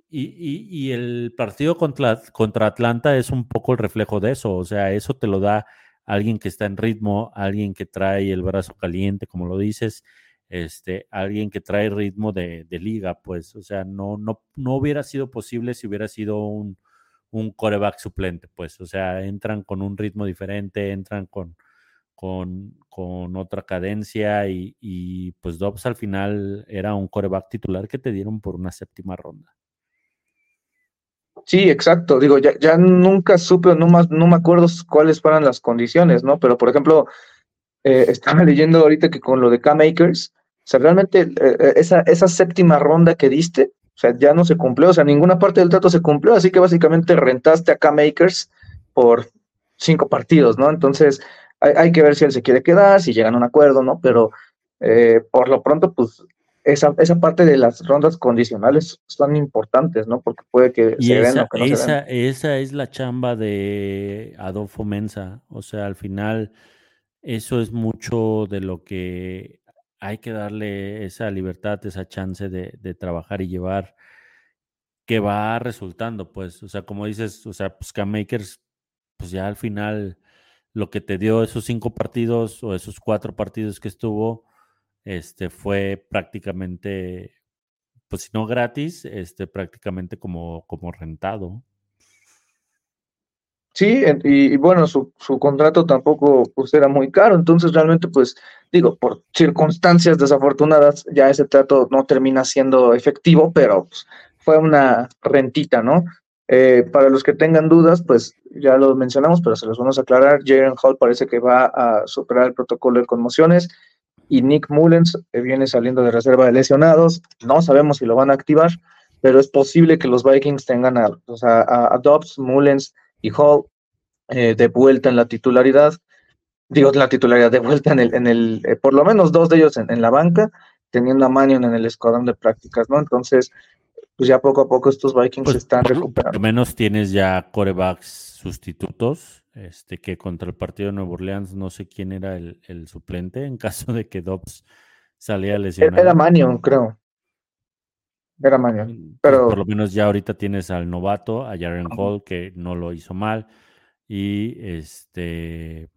Y, el partido contra, contra Atlanta es un poco el reflejo de eso, o sea, eso te lo da alguien que está en ritmo, alguien que trae el brazo caliente, como lo dices, este, alguien que trae ritmo de, liga, pues, o sea, no, no, no hubiera sido posible si hubiera sido un, un coreback suplente, pues, o sea, entran con un ritmo diferente, entran con, con, con otra cadencia y, y, pues Dobbs al final era un coreback titular que te dieron por una séptima ronda. Sí, exacto. Digo, ya, ya nunca supe, no, más, no me acuerdo cuáles fueron las condiciones, ¿no? Pero, por ejemplo, eh, estaba leyendo ahorita que con lo de K-Makers, o sea, realmente eh, eh, esa, esa séptima ronda que diste, o sea, ya no se cumplió, o sea, ninguna parte del trato se cumplió, así que básicamente rentaste a K-Makers por cinco partidos, ¿no? Entonces, hay, hay, que ver si él se quiere quedar, si llegan a un acuerdo, ¿no? Pero por lo pronto, pues esa, esa parte de las rondas condicionales son importantes, ¿no? Porque puede que se esa, den o que no esa, se den. Esa es la chamba de Adolfo Mensa. O sea, al final, eso es mucho de lo que hay que darle esa libertad, esa chance de, de trabajar y llevar que va resultando, pues. O sea, como dices, o sea, pues K-Makers, pues ya al final lo que te dio esos cinco partidos o esos cuatro partidos que estuvo, este, fue prácticamente, pues si no gratis, este, prácticamente como, como rentado. Sí, y, bueno, su, su, contrato tampoco pues, era muy caro, entonces realmente, pues digo, por circunstancias desafortunadas, ya ese trato no termina siendo efectivo, pero pues, fue una rentita, ¿no? Eh, para los que tengan dudas, pues ya lo mencionamos, pero se los vamos a aclarar. Jaren Hall parece que va a superar el protocolo de conmociones y Nick Mullens viene saliendo de reserva de lesionados. No sabemos si lo van a activar, pero es posible que los Vikings tengan a, a, Dobbs, Mullens y Hall eh, de vuelta en la titularidad. Digo, la titularidad de vuelta en el, en el eh, por lo menos dos de ellos en, la banca, teniendo a Manion en el escuadrón de prácticas, ¿no? Entonces, pues ya poco a poco estos Vikings pues, se están recuperando. Por lo menos tienes ya corebacks sustitutos este, que contra el partido de Nuevo Orleans no sé quién era el, suplente en caso de que Dobbs salía lesionado. Era Manion, creo. Era Manion. Mm, pero... Por lo menos ya ahorita tienes al novato, a Jaren Hall, que no lo hizo mal. Y este,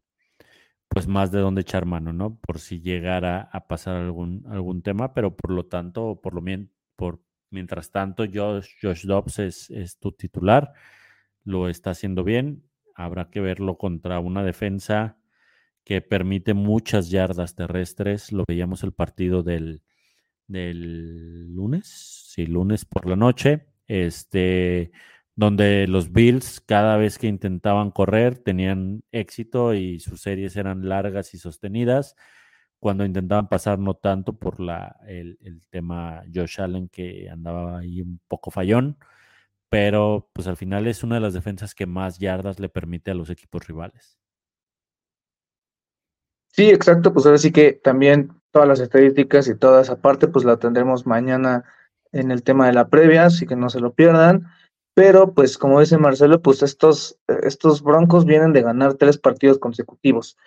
pues más de dónde echar mano, ¿no? Por si llegara a pasar algún, algún tema, pero por lo tanto, por lo bien, por, Mientras tanto, Josh, Josh Dobbs es, tu titular, lo está haciendo bien. Habrá que verlo contra una defensa que permite muchas yardas terrestres. Lo veíamos el partido del, del lunes, sí, lunes por la noche, este, donde los Bills cada vez que intentaban correr tenían éxito y sus series eran largas y sostenidas. Cuando intentaban pasar no tanto por la, el, tema Josh Allen que andaba ahí un poco fallón, pero pues al final es una de las defensas que más yardas le permite a los equipos rivales. Sí, exacto, pues ahora sí que también todas las estadísticas y toda esa parte, pues la tendremos mañana en el tema de la previa, así que no se lo pierdan. Pero, pues, como dice Marcelo, pues estos, estos Broncos vienen de ganar tres partidos consecutivos.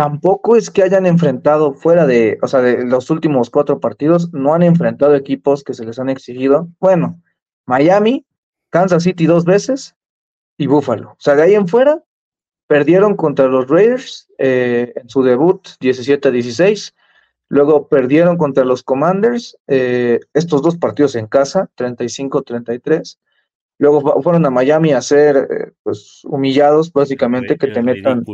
Tampoco es que hayan enfrentado fuera de, o sea, de los últimos cuatro partidos, no han enfrentado equipos que se les han exigido. Bueno, Miami, Kansas City dos veces y Buffalo. O sea, de ahí en fuera, Perdieron contra los Raiders eh, en su debut 17-16. Luego perdieron contra los Commanders, eh, estos dos partidos en casa, 35-33. Luego fueron a Miami a ser eh, pues, humillados, básicamente, que te metan.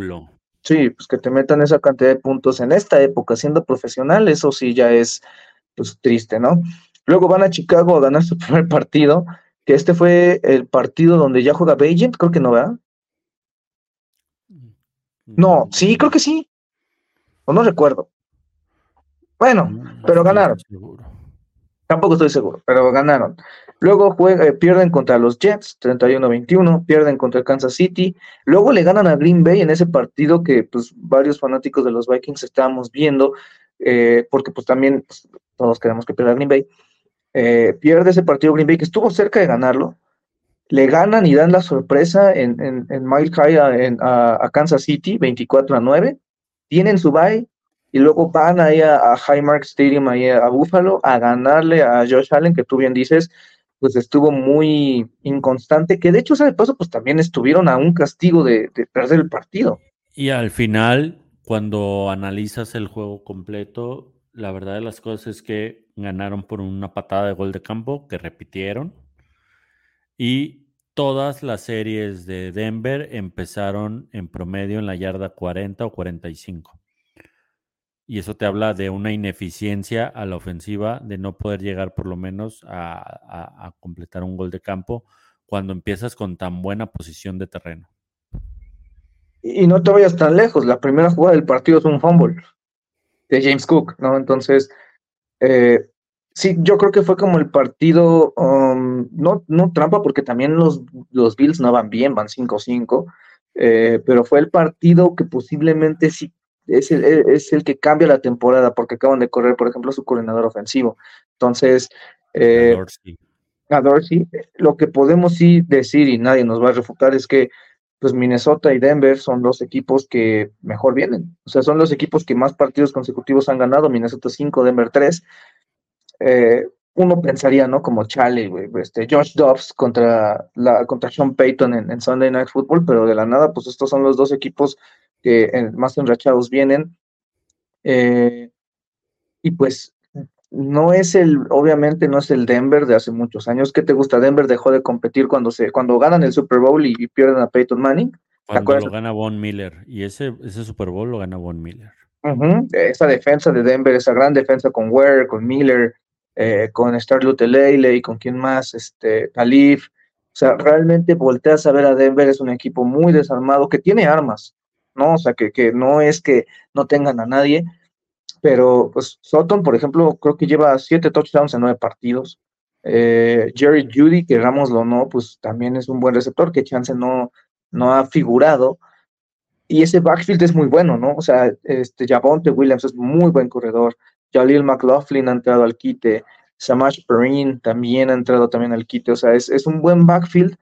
Sí, pues que te metan esa cantidad de puntos en esta época, siendo profesional, eso sí ya es pues triste, ¿no? Luego van a Chicago a ganar su primer partido, que este fue el partido donde ya juega Bagent, creo que no, ¿verdad? No, sí, creo que sí. O no recuerdo. Bueno, pero ganaron. Tampoco estoy seguro, pero ganaron. Luego eh, pierden contra los Jets, 31-21, pierden contra Kansas City. Luego le ganan a Green Bay en ese partido que pues varios fanáticos de los Vikings estábamos viendo, eh, porque pues también pues, todos queremos que pierda Green Bay. Eh, pierde ese partido Green Bay que estuvo cerca de ganarlo, le ganan y dan la sorpresa en, en, en Mile High a, Kansas City, 24 a 9, tienen su bye y luego van ahí a, a Highmark Stadium, ahí a, Buffalo, a ganarle a Josh Allen, que tú bien dices, pues estuvo muy inconstante, que de hecho, ese paso, pues también estuvieron a un castigo de, de perder partido. Y al final, cuando analizas el juego completo, la verdad de las cosas es que ganaron por una patada de gol de campo que repitieron y todas las series de Denver empezaron en promedio en la yarda 40 o 45. Y eso te habla de una ineficiencia a la ofensiva, de no poder llegar por lo menos a, completar un gol de campo cuando empiezas con tan buena posición de terreno. Y no te vayas tan lejos, la primera jugada del partido es un fumble de James Cook, ¿no? Entonces, eh, Sí, yo creo que fue como el partido, um, no, no trampa, porque también los, Bills no van bien, van 5-5, eh, pero fue el partido que posiblemente sí es el, e, es el que cambia la temporada, porque acaban de correr, por ejemplo, su coordinador ofensivo. Entonces, eh, a Dorsey, lo que podemos sí decir, y nadie nos va a refutar, es que pues Minnesota y Denver son los equipos que mejor vienen. O sea, son los equipos que más partidos consecutivos han ganado. Minnesota 5, Denver 3. Eh, uno pensaría, ¿no? Como Charlie, este, Josh Dobbs contra, la, contra Sean Payton en, Sunday Night Football, pero de la nada, pues estos son los dos equipos que más enrachados vienen. Eh, y pues no es el, obviamente no es el Denver de hace muchos años. ¿Qué te gusta? Denver dejó de competir cuando se, cuando ganan el Super Bowl y, pierden a Peyton Manning. Cuando lo gana Von Miller. Y ese, ese Super Bowl lo gana Von Miller. Esa defensa de Denver, esa gran defensa con Ware, con Miller, eh, con Star y con quien más, este. O sea, realmente volteas a ver a Denver, es un equipo muy desarmado que tiene armas, ¿no? O sea, que, que no es que no tengan a nadie, pero pues Sutton, por ejemplo, creo que lleva siete touchdowns en nueve partidos. Eh, Jerry Judy, que lo no, pues también es un buen receptor, que Chance no, no ha figurado. Y ese backfield es muy bueno, ¿no? O sea, este Javonte Williams es muy buen corredor. Jalil McLaughlin ha entrado al quite, Samash Perrin también ha entrado también al quite, o sea, es, es, un buen backfield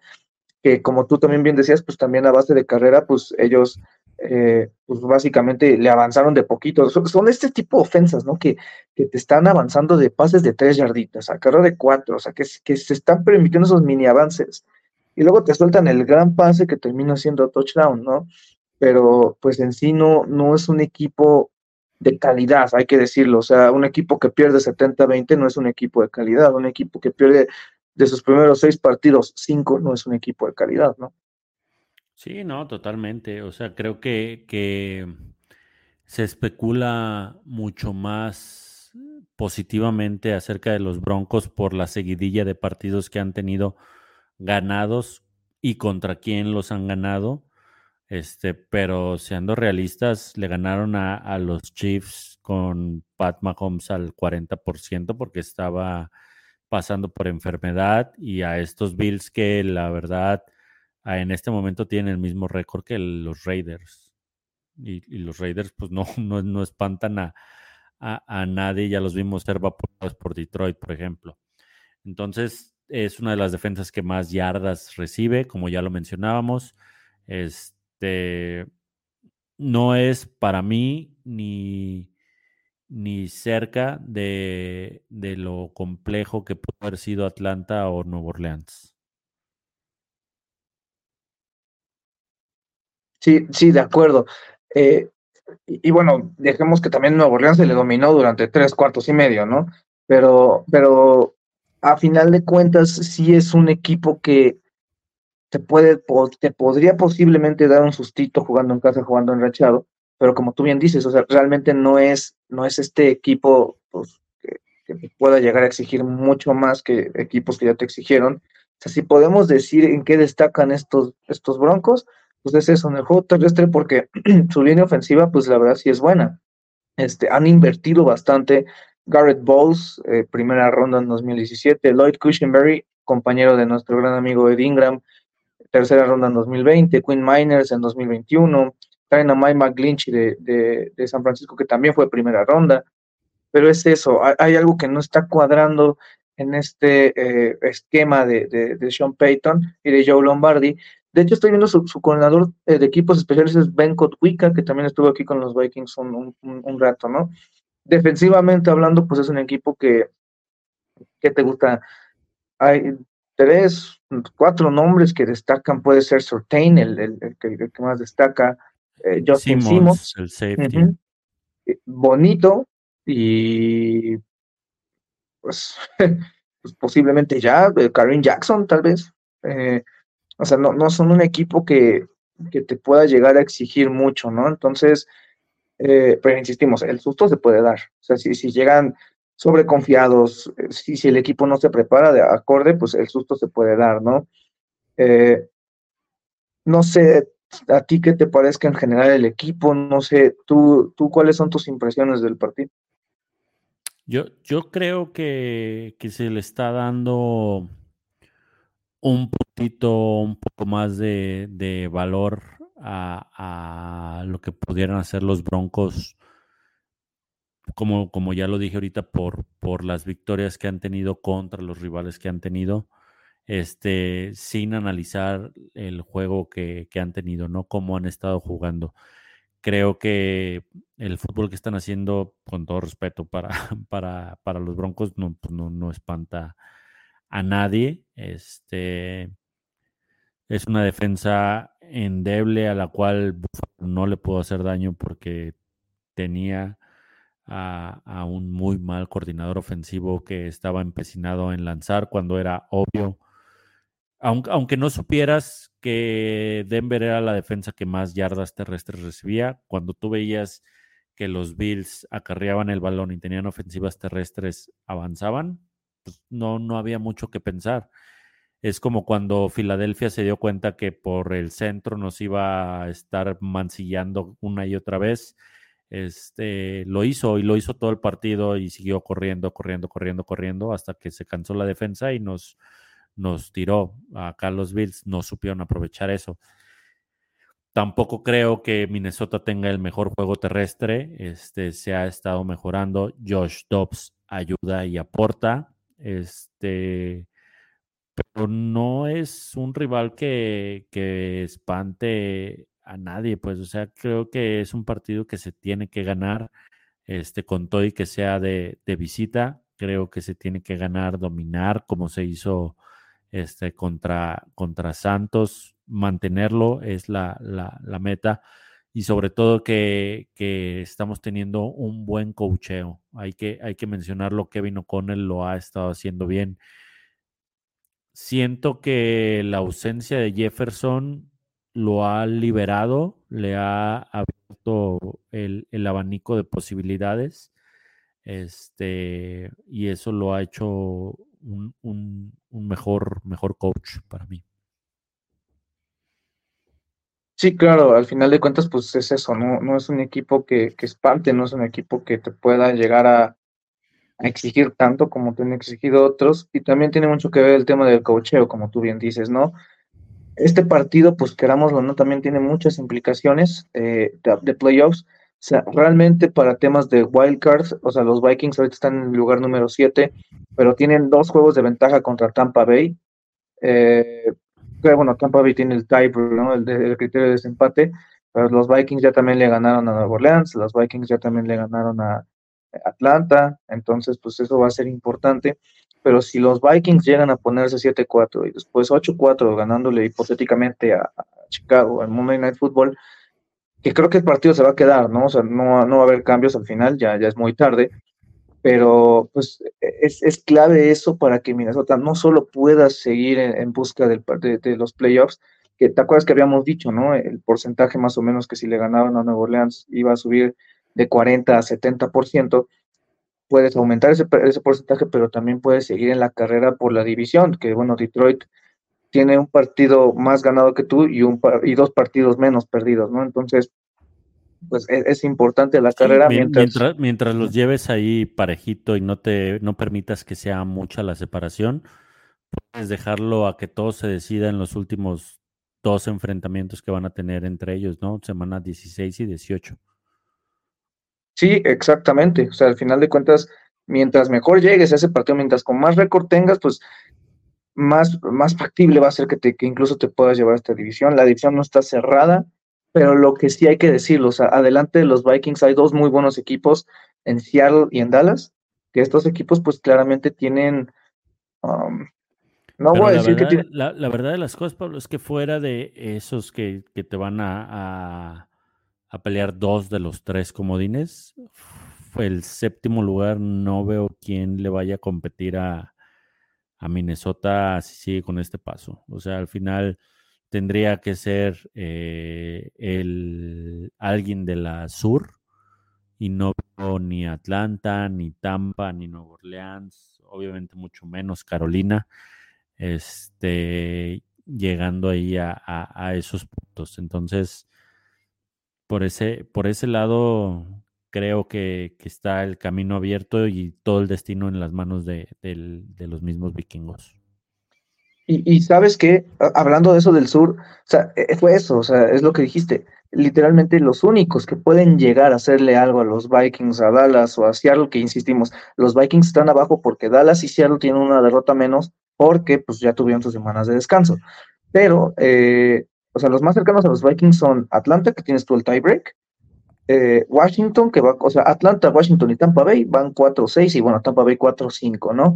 que como tú también bien decías, pues también a base de carrera, pues ellos eh, pues básicamente le avanzaron de poquito. Son, este tipo de ofensas, ¿no? Que, que, te están avanzando de pases de tres yarditas, a carrera de cuatro, o sea, que, que se están permitiendo esos mini avances. Y luego te sueltan el gran pase que termina siendo touchdown, ¿no? Pero pues en sí no, no es un equipo de calidad, hay que decirlo. O sea, un equipo que pierde 70-20 no es un equipo de calidad. Un equipo que pierde de sus primeros seis partidos, cinco no es un equipo de calidad, ¿no? Sí, no, totalmente. O sea, creo que, que se especula mucho más positivamente acerca de los Broncos por la seguidilla de partidos que han tenido ganados y contra quién los han ganado. Este, pero siendo realistas, le ganaron a, a los Chiefs con Pat Mahomes al 40% porque estaba pasando por enfermedad y a estos Bills que la verdad en este momento tienen el mismo récord que los Raiders. Y, los Raiders pues no, no, no espantan a, a, nadie, ya los vimos ser vaporados por Detroit, por ejemplo. Entonces es una de las defensas que más yardas recibe, como ya lo mencionábamos. Este no es para mí ni, ni cerca de, de lo complejo que pudo haber sido Atlanta o Nueva Orleans. Sí, sí, de acuerdo. Eh, y, bueno, dejemos que también Nuevo Orleans se le dominó durante tres cuartos y medio, ¿no? Pero, pero a final de cuentas sí es un equipo que te puede, te podría posiblemente dar un sustito jugando en casa, jugando en rachado, pero como tú bien dices, o sea, realmente no es, no es este equipo pues, que, que pueda llegar a exigir mucho más que equipos que ya te exigieron. O sea, si podemos decir en qué destacan estos, estos broncos, pues es eso, en el juego terrestre, porque su línea ofensiva, pues la verdad sí es buena. Este, han invertido bastante. Garrett Bowles, eh, primera ronda en 2017. Lloyd Cushenberry, compañero de nuestro gran amigo Ed Ingram, tercera ronda en 2020. Quinn Miners en 2021. Traen a Mike McGlinchey de, de, San Francisco, que también fue primera ronda. Pero es eso, hay, algo que no está cuadrando en este eh, esquema de, de, Sean Payton y de Joe Lombardi, de hecho, estoy viendo su, coordinador eh, de equipos especiales es Ben Kotwika, que también estuvo aquí con los Vikings un, rato, ¿no? Defensivamente hablando, pues es un equipo que, que te gusta. Hay tres, cuatro nombres que destacan. Puede ser Sortain, el, el, que, más destaca. Eh, Justin Simmons, el safety. Eh, bonito y pues, pues, posiblemente ya, Karim Jackson tal vez. O sea, no, no son un equipo que, que te pueda llegar a exigir mucho, ¿no? Entonces, eh, pero insistimos, el susto se puede dar. O sea, si, si llegan sobreconfiados, eh, si, si el equipo no se prepara de acorde, pues el susto se puede dar, ¿no? Eh, no sé a ti qué te parezca en general el equipo, no sé, tú, tú cuáles son tus impresiones del partido. Yo, yo creo que, que se le está dando un poquito, un poco más de, valor a, lo que pudieran hacer los Broncos, como, como ya lo dije ahorita, por, por las victorias que han tenido contra los rivales que han tenido, este, sin analizar el juego que, han tenido, ¿no? Cómo han estado jugando. Creo que el fútbol que están haciendo, con todo respeto para, para, para los Broncos, no, pues no, no espanta a nadie. Este es una defensa endeble a la cual no le puedo hacer daño porque tenía a, un muy mal coordinador ofensivo que estaba empecinado en lanzar cuando era obvio. Aunque, aunque no supieras que Denver era la defensa que más yardas terrestres recibía, cuando tú veías que los Bills acarreaban el balón y tenían ofensivas terrestres, avanzaban, pues, no, no había mucho que pensar. Es como cuando Filadelfia se dio cuenta que por el centro nos iba a estar mancillando una y otra vez. Este, lo hizo y lo hizo todo el partido y siguió corriendo, corriendo, corriendo, corriendo hasta que se cansó la defensa y nos, nos tiró. a Carlos Bills no supieron aprovechar eso. Tampoco creo que Minnesota tenga el mejor juego terrestre. Este se ha estado mejorando. Josh Dobbs ayuda y aporta. Este, pero no es un rival que, que espante a nadie, pues, o sea, creo que es un partido que se tiene que ganar, este, con todo y que sea de, de visita, creo que se tiene que ganar, dominar, como se hizo este, contra, contra Santos, mantenerlo es la, la, la meta. Y sobre todo que, estamos teniendo un buen cocheo. Hay que, hay que mencionarlo, Kevin O'Connell lo ha estado haciendo bien. Siento que la ausencia de Jefferson lo ha liberado, le ha abierto el, el abanico de posibilidades. Este, y eso lo ha hecho un, un, un mejor, mejor coach para mí. Sí, claro, al final de cuentas, pues es eso, no, no es un equipo que, que espante, no es un equipo que te pueda llegar a, exigir tanto como te han exigido otros, y también tiene mucho que ver el tema del cocheo, como tú bien dices, ¿no? Este partido, pues querámoslo, ¿no? También tiene muchas implicaciones eh, de, de, playoffs, o sea, realmente para temas de wildcards, o sea, los Vikings ahorita están en el lugar número 7, pero tienen dos juegos de ventaja contra Tampa Bay, eh, bueno, Tampa Bay tiene el tie, ¿no? El, el, criterio de desempate, pero los Vikings ya también le ganaron a Nueva Orleans, los Vikings ya también le ganaron a Atlanta, entonces pues eso va a ser importante, pero si los Vikings llegan a ponerse 7-4 y después 8-4 ganándole hipotéticamente a, Chicago en Monday Night Football, que creo que el partido se va a quedar, ¿no? O sea, no, no va a haber cambios al final, ya es muy tarde, pero pues es, es, clave eso para que Minnesota no solo pueda seguir en, en busca del, de, de, los playoffs, que te acuerdas que habíamos dicho, ¿no? El porcentaje más o menos que si le ganaban a Nueva Orleans iba a subir de 40 a 70%, puedes aumentar ese, ese porcentaje, pero también puedes seguir en la carrera por la división, que bueno, Detroit tiene un partido más ganado que tú y, un, y dos partidos menos perdidos, ¿no? Entonces, pues es, es importante la carrera. Sí, mientras, mientras, mientras, los lleves ahí parejito y no te no permitas que sea mucha la separación, puedes dejarlo a que todo se decida en los últimos dos enfrentamientos que van a tener entre ellos, ¿no? Semana 16 y 18. Sí, exactamente. O sea, al final de cuentas, mientras mejor llegues a ese partido, mientras con más récord tengas, pues más, más factible va a ser que, te, que incluso te puedas llevar a esta división. La división no está cerrada, pero lo que sí hay que decirlo, o sea, adelante de los Vikings hay dos muy buenos equipos en Seattle y en Dallas, que estos equipos pues claramente tienen... Um, no pero voy a decir verdad, que tienen... La, la, verdad de las cosas, Pablo, es que fuera de esos que, que te van a, a, a, pelear dos de los tres comodines, el séptimo lugar, no veo quién le vaya a competir a, a Minnesota si sigue con este paso. O sea, al final tendría que ser eh, el, alguien de la sur y no ni Atlanta, ni Tampa, ni Nueva Orleans, obviamente mucho menos Carolina, este, llegando ahí a, a, esos puntos. Entonces, por ese, por ese lado, creo que, está el camino abierto y todo el destino en las manos de los mismos vikingos. Y, y, sabes que, hablando de eso del sur, o sea, fue eso, o sea, es lo que dijiste. Literalmente los únicos que pueden llegar a hacerle algo a los Vikings, a Dallas o a Seattle, que insistimos, los Vikings están abajo porque Dallas y Seattle tienen una derrota menos porque pues ya tuvieron sus semanas de descanso. Pero, eh, o sea, los más cercanos a los Vikings son Atlanta, que tienes tú el tiebreak, eh, Washington, que va, o sea, Atlanta, Washington y Tampa Bay van 4-6 y bueno, Tampa Bay 4-5, ¿no?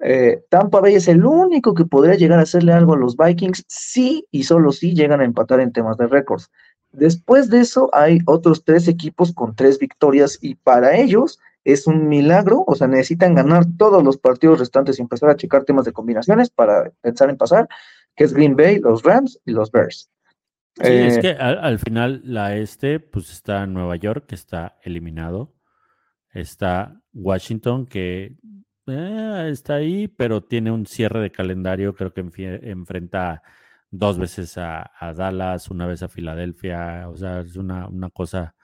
Eh, Tampa Bay es el único que podría llegar a hacerle algo a los Vikings sí y solo si sí llegan a empatar en temas de récords. Después de eso hay otros tres equipos con tres victorias y para ellos es un milagro, o sea, necesitan ganar todos los partidos restantes y empezar a checar temas de combinaciones para pensar en pasar, que es Green Bay, los Rams y los Bears. Sí, eh, es que al, al, final la este, pues está Nueva York, que está eliminado. Está Washington, que eh, está ahí, pero tiene un cierre de calendario, creo que enfrenta dos veces a, Dallas, una vez a Filadelfia, o sea, es una, una cosa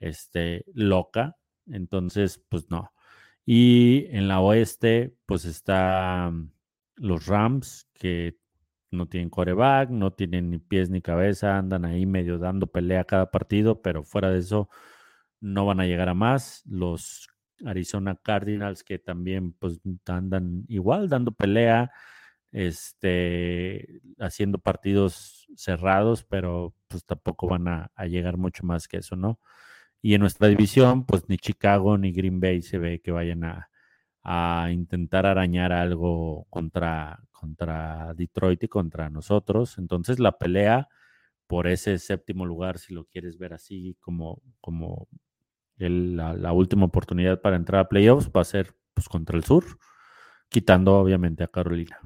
este, loca, entonces, pues no. Y en la oeste, pues está mm, los Rams, que no tienen coreback, no tienen ni pies ni cabeza, andan ahí medio dando pelea cada partido, pero fuera de eso no van a llegar a más. Los Arizona Cardinals, que también pues andan igual dando pelea, este, haciendo partidos cerrados, pero pues tampoco van a, llegar mucho más que eso, ¿no? Y en nuestra división, pues ni Chicago ni Green Bay se ve que vayan a, a intentar arañar algo contra, contra Detroit y contra nosotros. Entonces la pelea por ese séptimo lugar, si lo quieres ver así como, como la, última oportunidad para entrar a playoffs, va a ser pues, contra el sur, quitando obviamente a Carolina.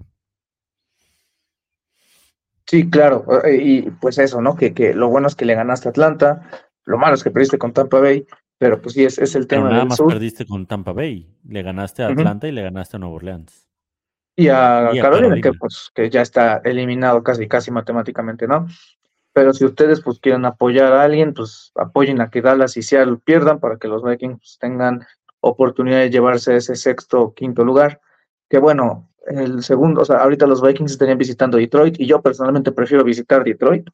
Sí, claro, eh, y pues eso, ¿no? Que, que lo bueno es que le ganaste a Atlanta, lo malo es que perdiste con Tampa Bay, pero pues sí, es, es el tema. Pero nada más perdiste con Tampa Bay, le ganaste a Atlanta y le ganaste a Nueva Orleans. Y a, Carolina, que pues que ya está eliminado casi, casi matemáticamente, ¿no? Pero si ustedes pues quieren apoyar a alguien, pues apoyen a que Dallas y Seattle pierdan para que los Vikings pues, tengan oportunidad de llevarse ese sexto o quinto lugar. Que bueno, el segundo, o sea, ahorita los Vikings estarían visitando Detroit y yo personalmente prefiero visitar Detroit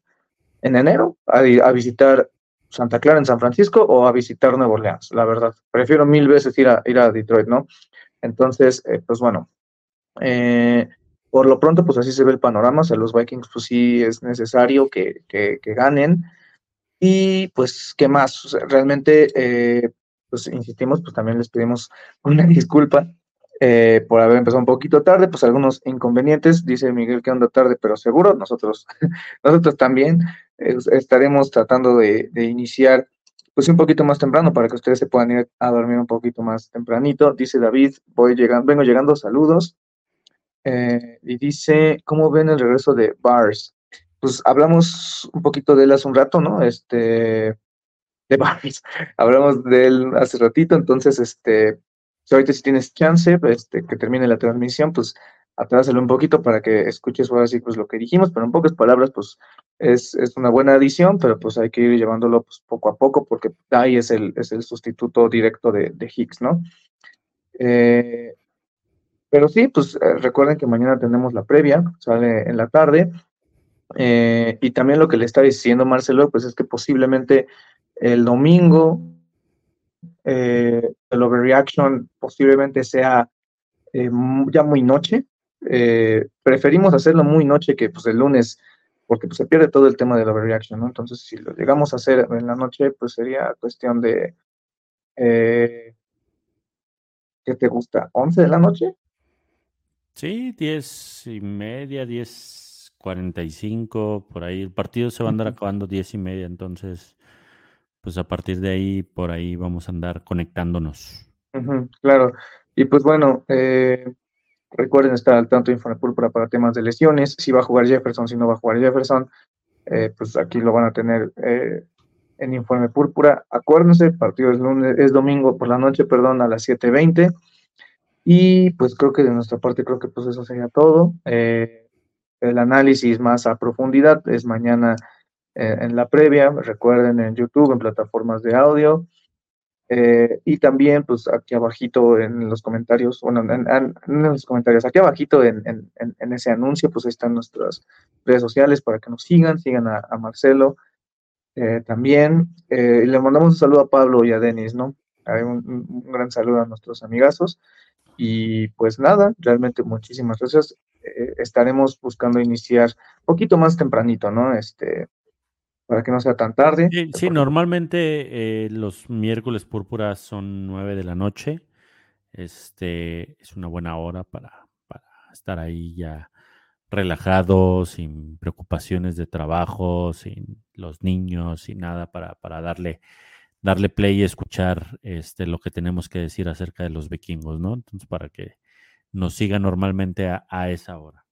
en enero a, visitar Santa Clara en San Francisco o a visitar Nueva Orleans, la verdad. Prefiero mil veces ir a, ir a Detroit, ¿no? Entonces, eh, pues bueno, eh, por lo pronto, pues así se ve el panorama. O sea, los Vikings, pues sí es necesario que, que, ganen. Y pues, ¿qué más? realmente, eh, pues insistimos, pues también les pedimos una disculpa eh, por haber empezado un poquito tarde, pues algunos inconvenientes, dice Miguel que anda tarde, pero seguro, nosotros, nosotros también estaremos tratando de, de, iniciar pues un poquito más temprano para que ustedes se puedan ir a dormir un poquito más tempranito. Dice David, voy llegando, vengo llegando, saludos. Eh, y dice, ¿cómo ven el regreso de Bars? Pues hablamos un poquito de él hace un rato, ¿no? Este, de Bars, hablamos de él hace ratito, entonces, este, ahorita si tienes chance, este, que termine la transmisión, pues atrásalo un poquito para que escuches ahora sí pues lo que dijimos, pero en pocas palabras pues es, es una buena adición, pero pues hay que ir llevándolo pues, poco a poco porque ahí es el, es el sustituto directo de, de Higgs, ¿no? Eh, pero sí, pues eh, recuerden que mañana tenemos la previa, sale en la tarde. Eh, y también lo que le está diciendo Marcelo, pues es que posiblemente el domingo el overreaction posiblemente sea eh, ya muy noche. Eh, preferimos hacerlo muy noche que pues el lunes, porque pues, se pierde todo el tema de la overreaction, ¿no? Entonces, si lo llegamos a hacer en la noche, pues sería cuestión de, eh, ¿qué te gusta? ¿11 de la noche? Sí, diez y media, diez cuarenta y cinco, por ahí. El partido se va a andar acabando diez y media, entonces, pues a partir de ahí, por ahí vamos a andar conectándonos. claro. Y pues bueno, eh, recuerden estar al tanto de Informe Púrpura para temas de lesiones, si va a jugar Jefferson, si no va a jugar Jefferson, eh, pues aquí lo van a tener eh, en Informe Púrpura. Acuérdense, el partido es, lunes, es domingo por la noche, perdón, a las 7.20. Y pues creo que de nuestra parte, creo que pues eso sería todo. el análisis más a profundidad es mañana en la previa, recuerden en YouTube, en plataformas de audio. Eh, y también, pues aquí abajito en los comentarios, bueno, en, los comentarios, aquí abajito en, en, ese anuncio, pues ahí están nuestras redes sociales para que nos sigan, sigan a, Marcelo eh, también. Eh, le mandamos un saludo a Pablo y a Denis, ¿no? Un, gran saludo a nuestros amigazos. Y pues nada, realmente muchísimas gracias. estaremos buscando iniciar un poquito más tempranito, ¿no? Este, para que no sea tan tarde. Sí, normalmente eh, los miércoles púrpuras son nueve de la noche. Este es una buena hora para, para estar ahí ya relajado, sin preocupaciones de trabajo, sin los niños, sin nada, para, para darle, darle play y escuchar este, lo que tenemos que decir acerca de los vikingos, ¿no? Entonces, para que nos siga normalmente a esa hora.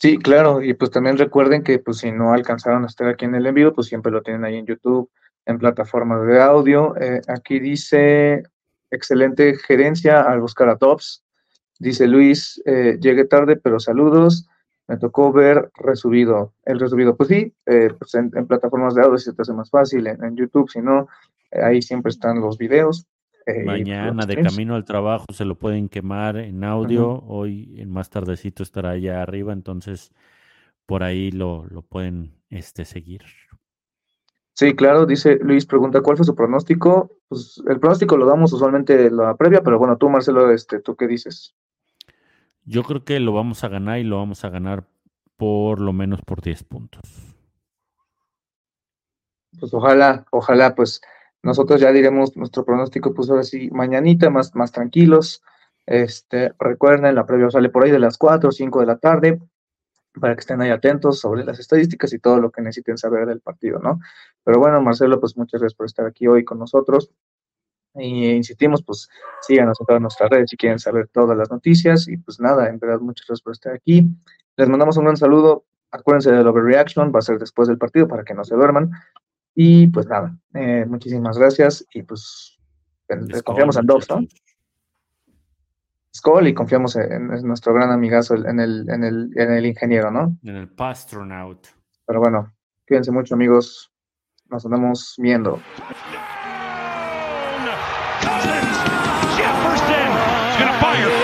Sí, claro, y pues también recuerden que pues si no alcanzaron a estar aquí en el envío, pues siempre lo tienen ahí en YouTube, en plataformas de audio. Eh, aquí dice, excelente gerencia al buscar a Tops. Dice Luis, eh, llegué tarde, pero saludos. Me tocó ver resubido, el resubido. Pues sí, eh, pues en, plataformas de audio se te hace más fácil, en, YouTube, si no, ahí siempre están los videos. Pues, Mañana de camino al trabajo se lo pueden quemar en audio. Hoy en más tardecito estará allá arriba, entonces por ahí lo, lo pueden este, seguir. Sí, claro, dice Luis, pregunta, ¿cuál fue su pronóstico? Pues el pronóstico lo damos usualmente la previa, pero bueno, tú Marcelo, este, ¿tú qué dices? Yo creo que lo vamos a ganar y lo vamos a ganar por lo menos por 10 puntos. Pues ojalá, ojalá, pues nosotros ya diremos nuestro pronóstico, pues ahora sí, mañanita, más, más tranquilos. Este, recuerden, la previa sale por ahí de las 4 o 5 de la tarde. para que estén ahí atentos sobre las estadísticas y todo lo que necesiten saber del partido, ¿no? Pero bueno, Marcelo, pues muchas gracias por estar aquí hoy con nosotros. Y insistimos, pues síganos en todas nuestras redes si quieren saber todas las noticias. Y pues nada, en verdad, muchas gracias por estar aquí. Les mandamos un gran saludo. Acuérdense del overreaction, va a ser después del partido para que no se duerman. Y pues nada, eh, muchísimas gracias. Y pues confiamos en Dobbs, ¿no? Skull y confiamos en, en, nuestro gran amigazo, en el, en, el, en el ingeniero, ¿no? En el Pastronaut. Pero bueno, cuídense mucho, amigos. Nos andamos viendo. Fire